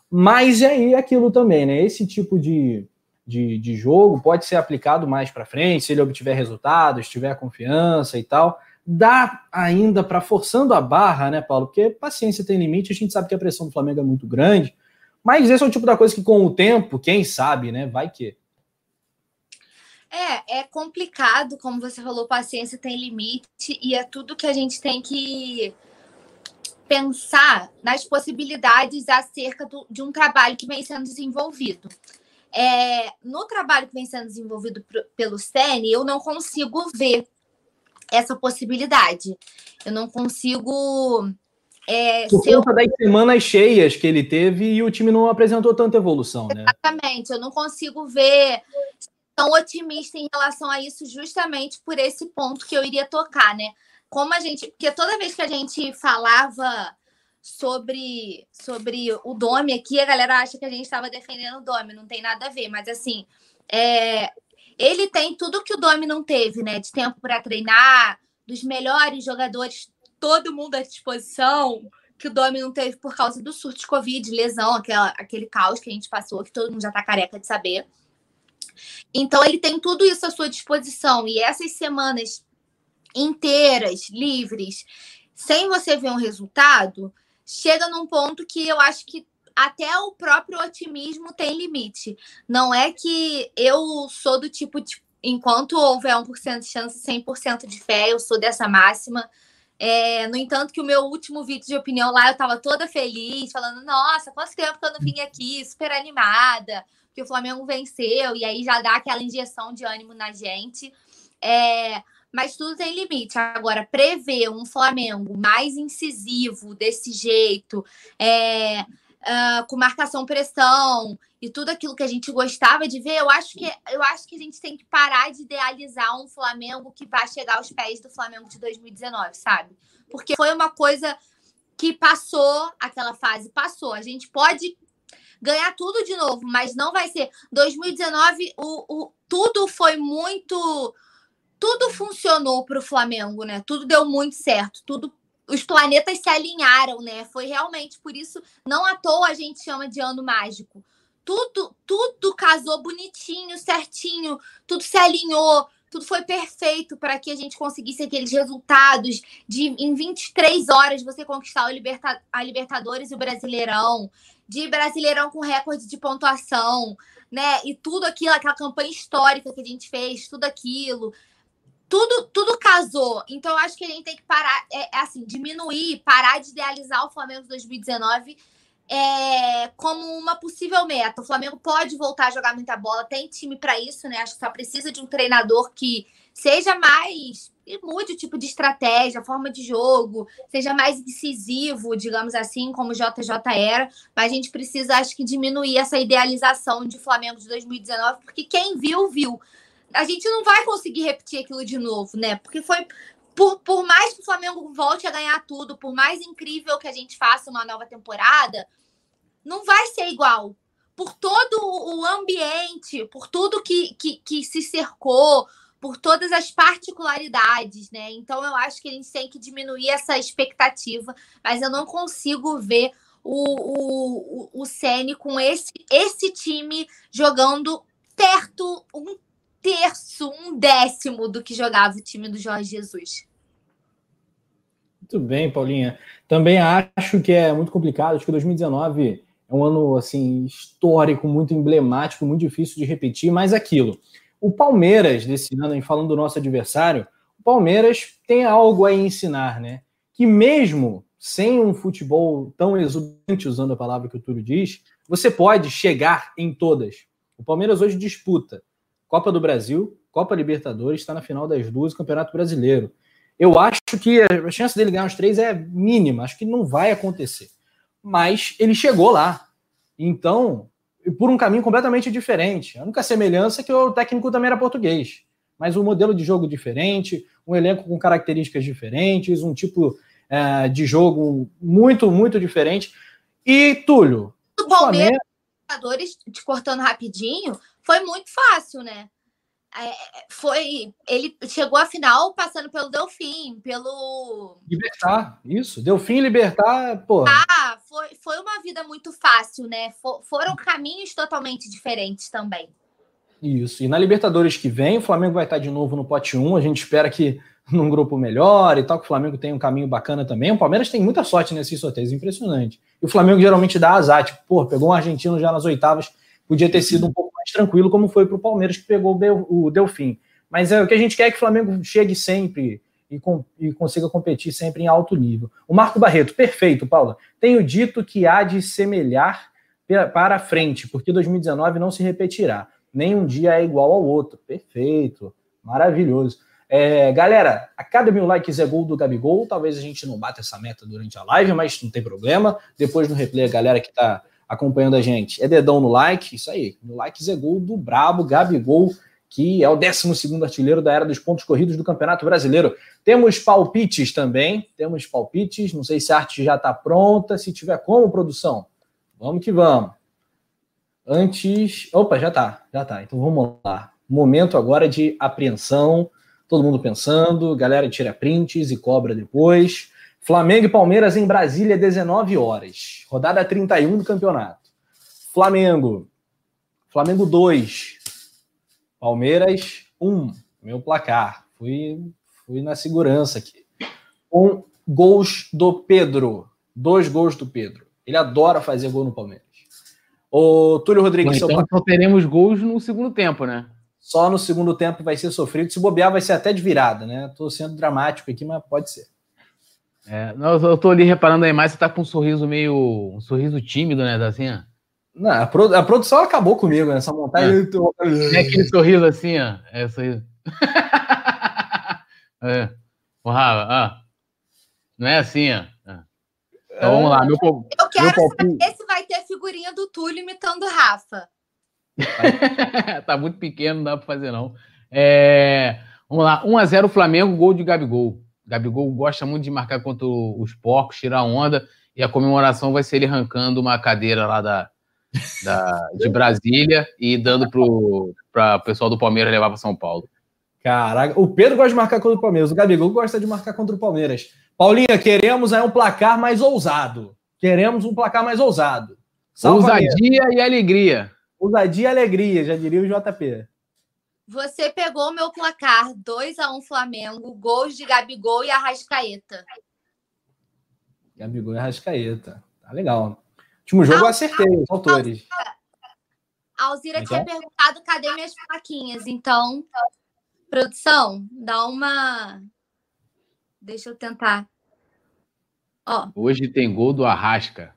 Mas e aí aquilo também, né? Esse tipo de, de, de jogo pode ser aplicado mais para frente, se ele obtiver resultados, tiver confiança e tal. Dá ainda para forçando a barra, né, Paulo? Porque paciência tem limite, a gente sabe que a pressão do Flamengo é muito grande. Mas esse é o tipo da coisa que, com o tempo, quem sabe, né? Vai que. É, é complicado, como você falou, paciência tem limite, e é tudo que a gente tem que pensar nas possibilidades acerca do, de um trabalho que vem sendo desenvolvido. É, no trabalho que vem sendo desenvolvido pelo SENE, eu não consigo ver essa possibilidade. Eu não consigo. É, Por conta das semanas cheias que ele teve e o time não apresentou tanta evolução, né? Exatamente. Eu não consigo ver tão otimista em relação a isso, justamente por esse ponto que eu iria tocar, né? como a gente. Porque toda vez que a gente falava sobre, sobre o Dome aqui, a galera acha que a gente estava defendendo o Dome, não tem nada a ver, mas assim. É, ele tem tudo que o Dome não teve, né? De tempo para treinar, dos melhores jogadores, todo mundo à disposição, que o Domi não teve por causa do surto de Covid, lesão, aquela, aquele caos que a gente passou, que todo mundo já tá careca de saber. Então ele tem tudo isso à sua disposição e essas semanas inteiras, livres, sem você ver um resultado, chega num ponto que eu acho que até o próprio otimismo tem limite. Não é que eu sou do tipo de enquanto houver 1% de chance, 100% de fé, eu sou dessa máxima. É, no entanto, que o meu último vídeo de opinião lá, eu estava toda feliz, falando, nossa, quanto tempo que eu não vim aqui, super animada, que o Flamengo venceu, e aí já dá aquela injeção de ânimo na gente. É, mas tudo tem limite. Agora, prever um Flamengo mais incisivo desse jeito, é, uh, com marcação pressão e tudo aquilo que a gente gostava de ver, eu acho que eu acho que a gente tem que parar de idealizar um Flamengo que vai chegar aos pés do Flamengo de 2019, sabe? Porque foi uma coisa que passou, aquela fase passou. A gente pode ganhar tudo de novo, mas não vai ser 2019. O, o tudo foi muito tudo funcionou para o Flamengo, né? Tudo deu muito certo, tudo os planetas se alinharam, né? Foi realmente por isso, não à toa a gente chama de ano mágico. Tudo, tudo casou bonitinho, certinho, tudo se alinhou, tudo foi perfeito para que a gente conseguisse aqueles resultados de em 23 horas você conquistar Liberta, a Libertadores e o Brasileirão, de Brasileirão com recorde de pontuação, né? E tudo aquilo, aquela campanha histórica que a gente fez, tudo aquilo tudo, tudo casou. Então, eu acho que a gente tem que parar, é, é assim, diminuir, parar de idealizar o Flamengo de 2019 é, como uma possível meta. O Flamengo pode voltar a jogar muita bola, tem time para isso, né? Acho que só precisa de um treinador que seja mais. e mude o tipo de estratégia, forma de jogo, seja mais incisivo, digamos assim, como o JJ era. Mas a gente precisa, acho que, diminuir essa idealização de Flamengo de 2019, porque quem viu, viu a gente não vai conseguir repetir aquilo de novo, né? Porque foi. Por, por mais que o Flamengo volte a ganhar tudo, por mais incrível que a gente faça uma nova temporada, não vai ser igual. Por todo o ambiente, por tudo que, que, que se cercou, por todas as particularidades, né? Então eu acho que a gente tem que diminuir essa expectativa, mas eu não consigo ver o, o, o Sene com esse, esse time jogando perto, um terço, um décimo do que jogava o time do Jorge Jesus. Muito bem, Paulinha. Também acho que é muito complicado. Acho que 2019 é um ano assim histórico, muito emblemático, muito difícil de repetir. Mas aquilo, o Palmeiras desse ano, falando do nosso adversário, o Palmeiras tem algo a ensinar, né? Que mesmo sem um futebol tão exuberante, usando a palavra que o Túlio diz, você pode chegar em todas. O Palmeiras hoje disputa Copa do Brasil, Copa Libertadores, está na final das duas, Campeonato Brasileiro. Eu acho que a chance dele ganhar os três é mínima, acho que não vai acontecer. Mas ele chegou lá. Então, por um caminho completamente diferente. A única semelhança é que o técnico também era português. Mas um modelo de jogo diferente, um elenco com características diferentes, um tipo é, de jogo muito, muito diferente. E, Túlio. O Palmeiras, Flamengo... te cortando rapidinho, foi muito fácil, né? É, foi ele chegou à final passando pelo Delfim, pelo Libertar, isso, Delfim Libertar, pô. Ah, foi, foi uma vida muito fácil, né? For, foram caminhos totalmente diferentes também. Isso. E na Libertadores que vem, o Flamengo vai estar de novo no pote 1. A gente espera que (laughs) num grupo melhor e tal, que o Flamengo tenha um caminho bacana também. O Palmeiras tem muita sorte nesses sorteios, impressionante. E o Flamengo geralmente dá azar, tipo, pô, pegou um argentino já nas oitavas, podia ter sido um pouco tranquilo, como foi para o Palmeiras, que pegou o Delfim. Mas é o que a gente quer é que o Flamengo chegue sempre e, com, e, consiga competir sempre em alto nível. O Marco Barreto, perfeito, Paula. Tenho dito que há de semelhar para frente, porque 2019 não se repetirá. Nenhum dia é igual ao outro. Perfeito, maravilhoso. É, galera, a cada mil likes é gol do Gabigol. Talvez a gente não bata essa meta durante a live, mas não tem problema. Depois no replay, a galera que está acompanhando a gente. É dedão no like, isso aí. No like Zé Gol do Brabo, Gabigol, que é o 12 artilheiro da era dos pontos corridos do Campeonato Brasileiro. Temos palpites também, temos palpites. Não sei se a arte já está pronta, se tiver como, produção. Vamos que vamos. Antes. Opa, já tá, já tá. Então vamos lá. Momento agora de apreensão. Todo mundo pensando, galera tira prints e cobra depois. Flamengo e Palmeiras em Brasília, 19 horas. Rodada 31 do campeonato. Flamengo. Flamengo 2. Palmeiras 1, um, meu placar. Fui, fui na segurança aqui. Com gols do Pedro. Dois gols do Pedro. Ele adora fazer gol no Palmeiras. O Túlio Rodrigues. Bom, então só teremos gols no segundo tempo, né? Só no segundo tempo vai ser sofrido. Se bobear, vai ser até de virada, né? Tô sendo dramático aqui, mas pode ser. É, eu tô ali reparando aí mais, você tá com um sorriso meio. um sorriso tímido, né? Assim, ó. Não, a, produ a produção acabou comigo nessa montagem. É. Tô... é aquele sorriso assim, ó. É sorriso. (laughs) é. O Rafa, ó. Não é assim, ó. Então vamos lá, meu povo. Eu quero saber se vai ter figurinha do Túlio imitando o Rafa. (laughs) tá muito pequeno, não dá para fazer, não. É... Vamos lá, 1x0 Flamengo, gol de Gabigol. Gabigol gosta muito de marcar contra os porcos, tirar onda, e a comemoração vai ser ele arrancando uma cadeira lá da, da (laughs) de Brasília e dando para o pessoal do Palmeiras levar para São Paulo. Caraca, o Pedro gosta de marcar contra o Palmeiras, o Gabigol gosta de marcar contra o Palmeiras. Paulinha, queremos aí um placar mais ousado. Queremos um placar mais ousado. Ousadia e alegria. Ousadia e alegria, já diria o JP. Você pegou meu placar 2 a 1 Flamengo, gols de Gabigol e Arrascaeta. Gabigol e Arrascaeta. Tá legal. Último jogo eu acertei os autores. A Alzira então? tinha perguntado cadê minhas plaquinhas. Então, produção, dá uma. Deixa eu tentar. Ó. Hoje tem gol do Arrasca.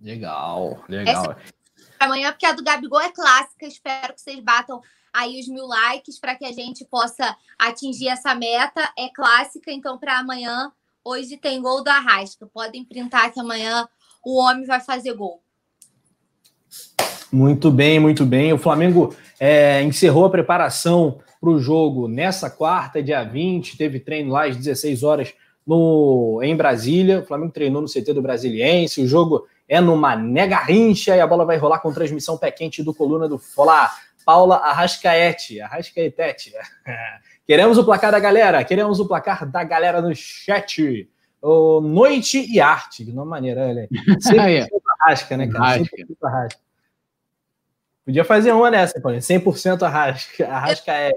Legal, legal. Essa amanhã, porque a do Gabigol é clássica. Espero que vocês batam aí os mil likes para que a gente possa atingir essa meta. É clássica, então, para amanhã, hoje tem gol do Arrasca. Podem printar que amanhã o homem vai fazer gol. Muito bem, muito bem. O Flamengo é, encerrou a preparação para o jogo nessa quarta, dia 20. Teve treino lá às 16 horas no, em Brasília. O Flamengo treinou no CT do Brasiliense. O jogo é no Mané Garrincha e a bola vai rolar com transmissão pé quente do Coluna do Fla. Paula Arrascaete. Arrascaetete. (laughs) Queremos o placar da galera. Queremos o placar da galera no chat. O Noite e Arte, de uma maneira, olha. (laughs) Sempre Arrasca, né, cara? 100% Arrasca. Podia fazer uma nessa, Paulinho. 100% Arrasca. Arrasca é.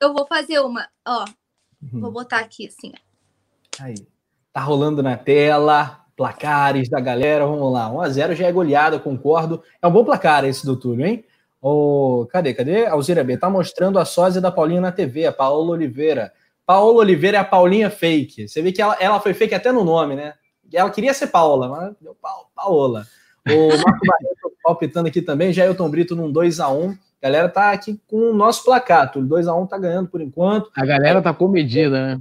Eu vou fazer uma, ó. Uhum. Vou botar aqui assim. Aí. Tá rolando na tela placares da galera, vamos lá. 1x0 já é goleada, concordo. É um bom placar esse do Túlio, hein? Oh, cadê, cadê? Alzira B tá mostrando a sósia da Paulinha na TV, a Paola Oliveira. Paola Oliveira é a Paulinha fake. Você vê que ela, ela foi fake até no nome, né? Ela queria ser Paula, mas deu pa Paola. O (laughs) Marco Barreto palpitando aqui também, Jailton Brito num 2x1. A galera tá aqui com o nosso placar, Túlio. 2x1 tá ganhando por enquanto. A galera tá comedida, né?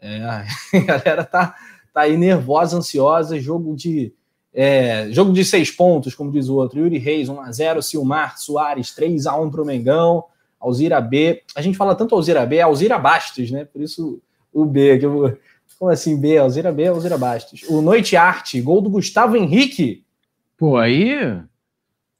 É, (laughs) a galera tá, tá aí nervosa, ansiosa, jogo de é, jogo de seis pontos, como diz o outro. Yuri Reis, 1x0, Silmar Soares, 3x1 para o Mengão, Alzira B. A gente fala tanto Alzira B, é Alzira Bastos, né? Por isso o B. Que eu, como assim B? Alzira B, Alzira Bastos. O Noite Arte, gol do Gustavo Henrique. Pô, aí.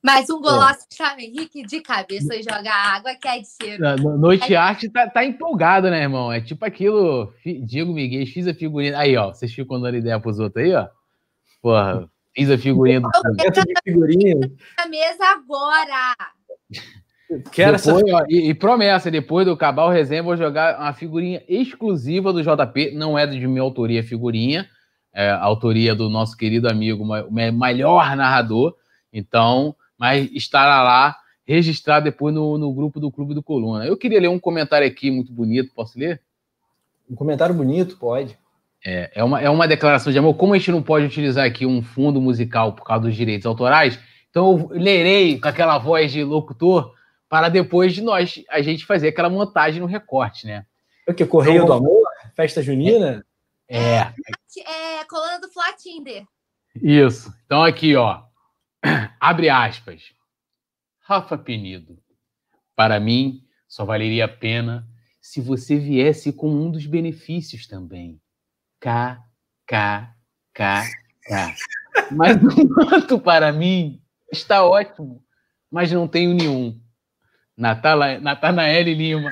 Mais um golaço do Gustavo Henrique de cabeça joga água que é de cheiro. Noite é... Arte tá, tá empolgado, né, irmão? É tipo aquilo. Diego Miguel, fiz a figurinha. Aí, ó, vocês ficam dando ideia pros outros aí, ó. Porra, fiz a figurinha do. figurinha. A mesa agora. Quero depois, essa... ó, e, e, promessa, depois do acabar o resenha, vou jogar uma figurinha exclusiva do JP. Não é de minha autoria a figurinha, é a autoria do nosso querido amigo, o melhor narrador. Então, mas estará lá registrado depois no, no grupo do Clube do Coluna. Eu queria ler um comentário aqui muito bonito, posso ler? Um comentário bonito, pode. É, é, uma, é uma declaração de amor. Como a gente não pode utilizar aqui um fundo musical por causa dos direitos autorais, então eu lerei com aquela voz de locutor para depois de nós a gente fazer aquela montagem no recorte, né? O que? Correio então, do Amor? Festa Junina? É. É, é coluna do Flat Tinder. Isso. Então aqui, ó. (clears throat) Abre aspas. Rafa Penido. Para mim, só valeria a pena se você viesse com um dos benefícios também. K, K, K, K. Mas enquanto para mim está ótimo, mas não tenho nenhum. Natala, Natanael Lima.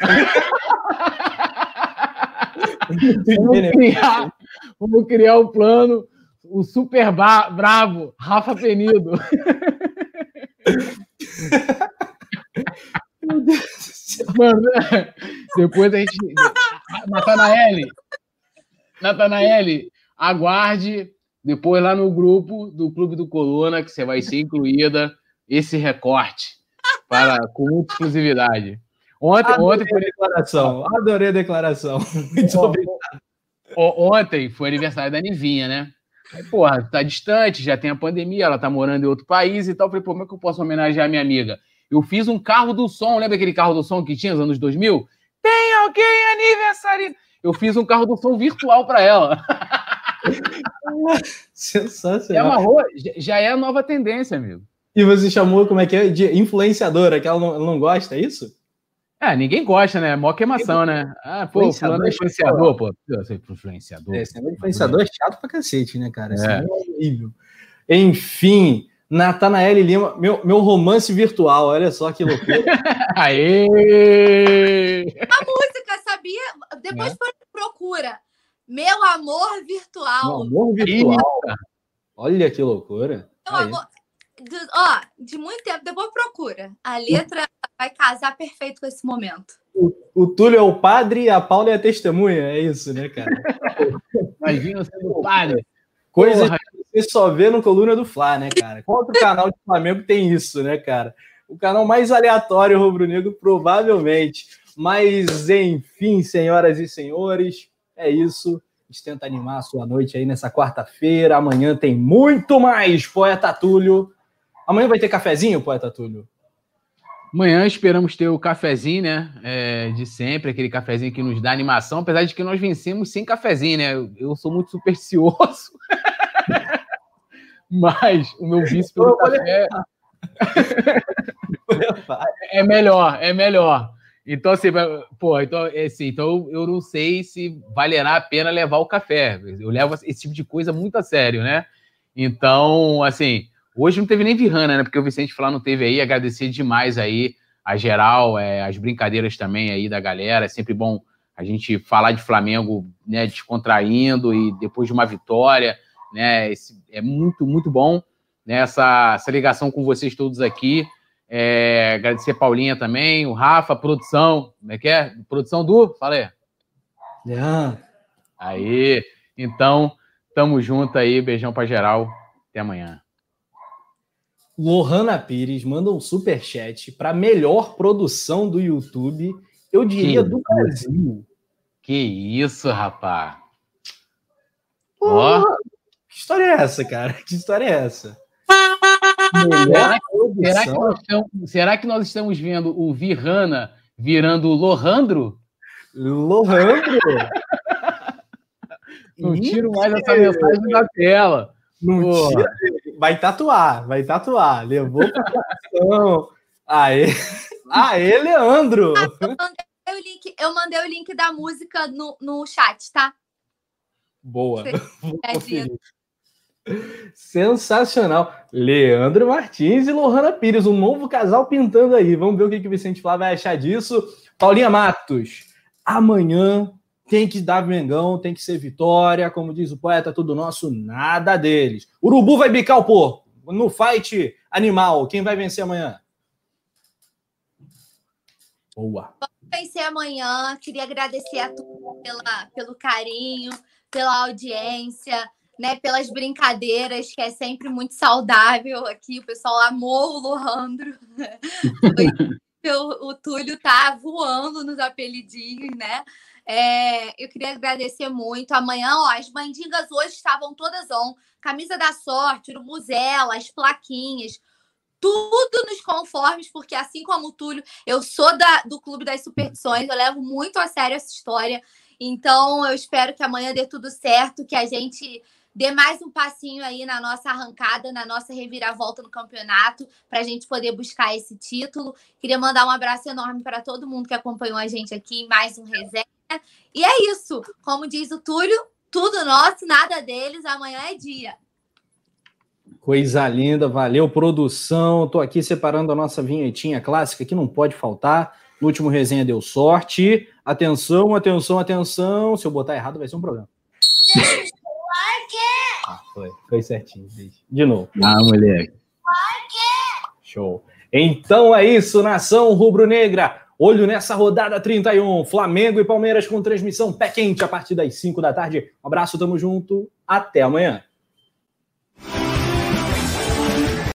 vamos, criar, vamos criar o um plano, o super bravo, Rafa Penido. Mano, depois a gente. Natanael, Natanael, aguarde depois lá no grupo do Clube do Coluna, que você vai ser incluída esse recorte para, com muita exclusividade. Ontem, Adorei ontem foi a declaração. Adorei a declaração. (laughs) Muito obrigado. Ontem foi aniversário da Nivinha, né? Aí, porra, tá distante, já tem a pandemia, ela tá morando em outro país e tal. falei, pô, como é que eu posso homenagear minha amiga? Eu fiz um carro do som, lembra aquele carro do som que tinha nos anos 2000? Tem alguém aniversário? Eu fiz um carro do som virtual para ela. Sensacional. amarrou, já é a nova tendência, amigo. E você chamou, como é que é? De influenciadora, que ela não, ela não gosta, é isso? É, ninguém gosta, né? Mó queimação, né? Ah, pô, fulano é influenciador, pô. Você é influenciador. É, influenciador é chato pra cacete, né, cara? Isso é, é horrível. Enfim, Natanael Lima, meu, meu romance virtual, olha só que loucura. (laughs) Aê! A música, sabia? Depois é. foi procura. Meu amor virtual. Meu amor virtual. Olha que loucura. Meu amor, de, ó, de muito tempo, depois procura. A letra vai casar perfeito com esse momento. O, o Túlio é o padre e a Paula é a testemunha, é isso, né, cara? (laughs) Imagina sendo o padre. Coisa que você só vê no Coluna do Fla, né, cara? Qual outro canal de Flamengo tem isso, né, cara? O canal mais aleatório rubro-negro, provavelmente. Mas, enfim, senhoras e senhores, é isso. A gente tenta animar a sua noite aí nessa quarta-feira. Amanhã tem muito mais, Poeta Túlio. Amanhã vai ter cafezinho, Poeta Túlio? Amanhã esperamos ter o cafezinho, né? É, de sempre, aquele cafezinho que nos dá animação, apesar de que nós vencemos sem cafezinho, né? Eu, eu sou muito supersticioso. (laughs) Mas o meu vício pelo café (laughs) é melhor, é melhor. Então, assim, pô, então, é assim, então eu não sei se valerá a pena levar o café. Eu levo esse tipo de coisa muito a sério, né? Então, assim, Hoje não teve nem Virrana, né? Porque o Vicente Flá não teve aí. Agradecer demais aí a geral, é, as brincadeiras também aí da galera. É sempre bom a gente falar de Flamengo, né? Descontraindo e depois de uma vitória, né? Esse, é muito, muito bom né, essa, essa ligação com vocês todos aqui. É, agradecer a Paulinha também, o Rafa, produção, como é que é? Produção do? Fala aí. Yeah. Aí, então, tamo junto aí, beijão pra geral, até amanhã. Lohana Pires manda um super chat para melhor produção do YouTube, eu diria que do Brasil. Que isso, rapaz. Ó, que história é essa, cara? (laughs) Que história é essa? Será que, será, que nós estamos, será que nós estamos vendo o Virrana virando Lohandro? Lohandro? Não tiro mais essa mensagem da tela. Não tira, vai tatuar, vai tatuar. Levou para coração. Aê, aê, Leandro! Ah, eu, mandei o link, eu mandei o link da música no, no chat, tá? Boa. Sensacional. Leandro Martins e Lohana Pires, um novo casal pintando aí. Vamos ver o que, que o Vicente Flávio vai achar disso. Paulinha Matos, amanhã tem que dar Mengão, tem que ser vitória, como diz o poeta, tudo nosso, nada deles. Urubu vai bicar o porco. No fight animal, quem vai vencer amanhã? Boa. Vamos vencer amanhã. Queria agradecer a todos pela, pelo carinho, pela audiência, né, pelas brincadeiras, que é sempre muito saudável aqui. O pessoal amou o Lohandro. (laughs) o, Túlio tá voando nos apelidinhos, né? É, eu queria agradecer muito. Amanhã, ó, as mandingas hoje estavam todas on. Camisa da sorte, urubuzela, as plaquinhas, tudo nos conformes, porque assim como o Túlio, eu sou da, do Clube das Superstições, eu levo muito a sério essa história. Então, eu espero que amanhã dê tudo certo, que a gente dê mais um passinho aí na nossa arrancada, na nossa reviravolta no campeonato, para a gente poder buscar esse título. Queria mandar um abraço enorme para todo mundo que acompanhou a gente aqui, mais um resenha. E é isso. Como diz o Túlio, tudo nosso, nada deles. Amanhã é dia. Coisa linda, valeu, produção. Estou aqui separando a nossa vinhetinha clássica que não pode faltar. No último resenha deu sorte. Atenção, atenção, atenção. Se eu botar errado, vai ser um problema. (laughs) Foi, foi certinho. De novo. Ah, moleque. Show. Então é isso, nação rubro-negra. Olho nessa rodada 31. Flamengo e Palmeiras com transmissão pé quente a partir das 5 da tarde. Um abraço, tamo junto. Até amanhã.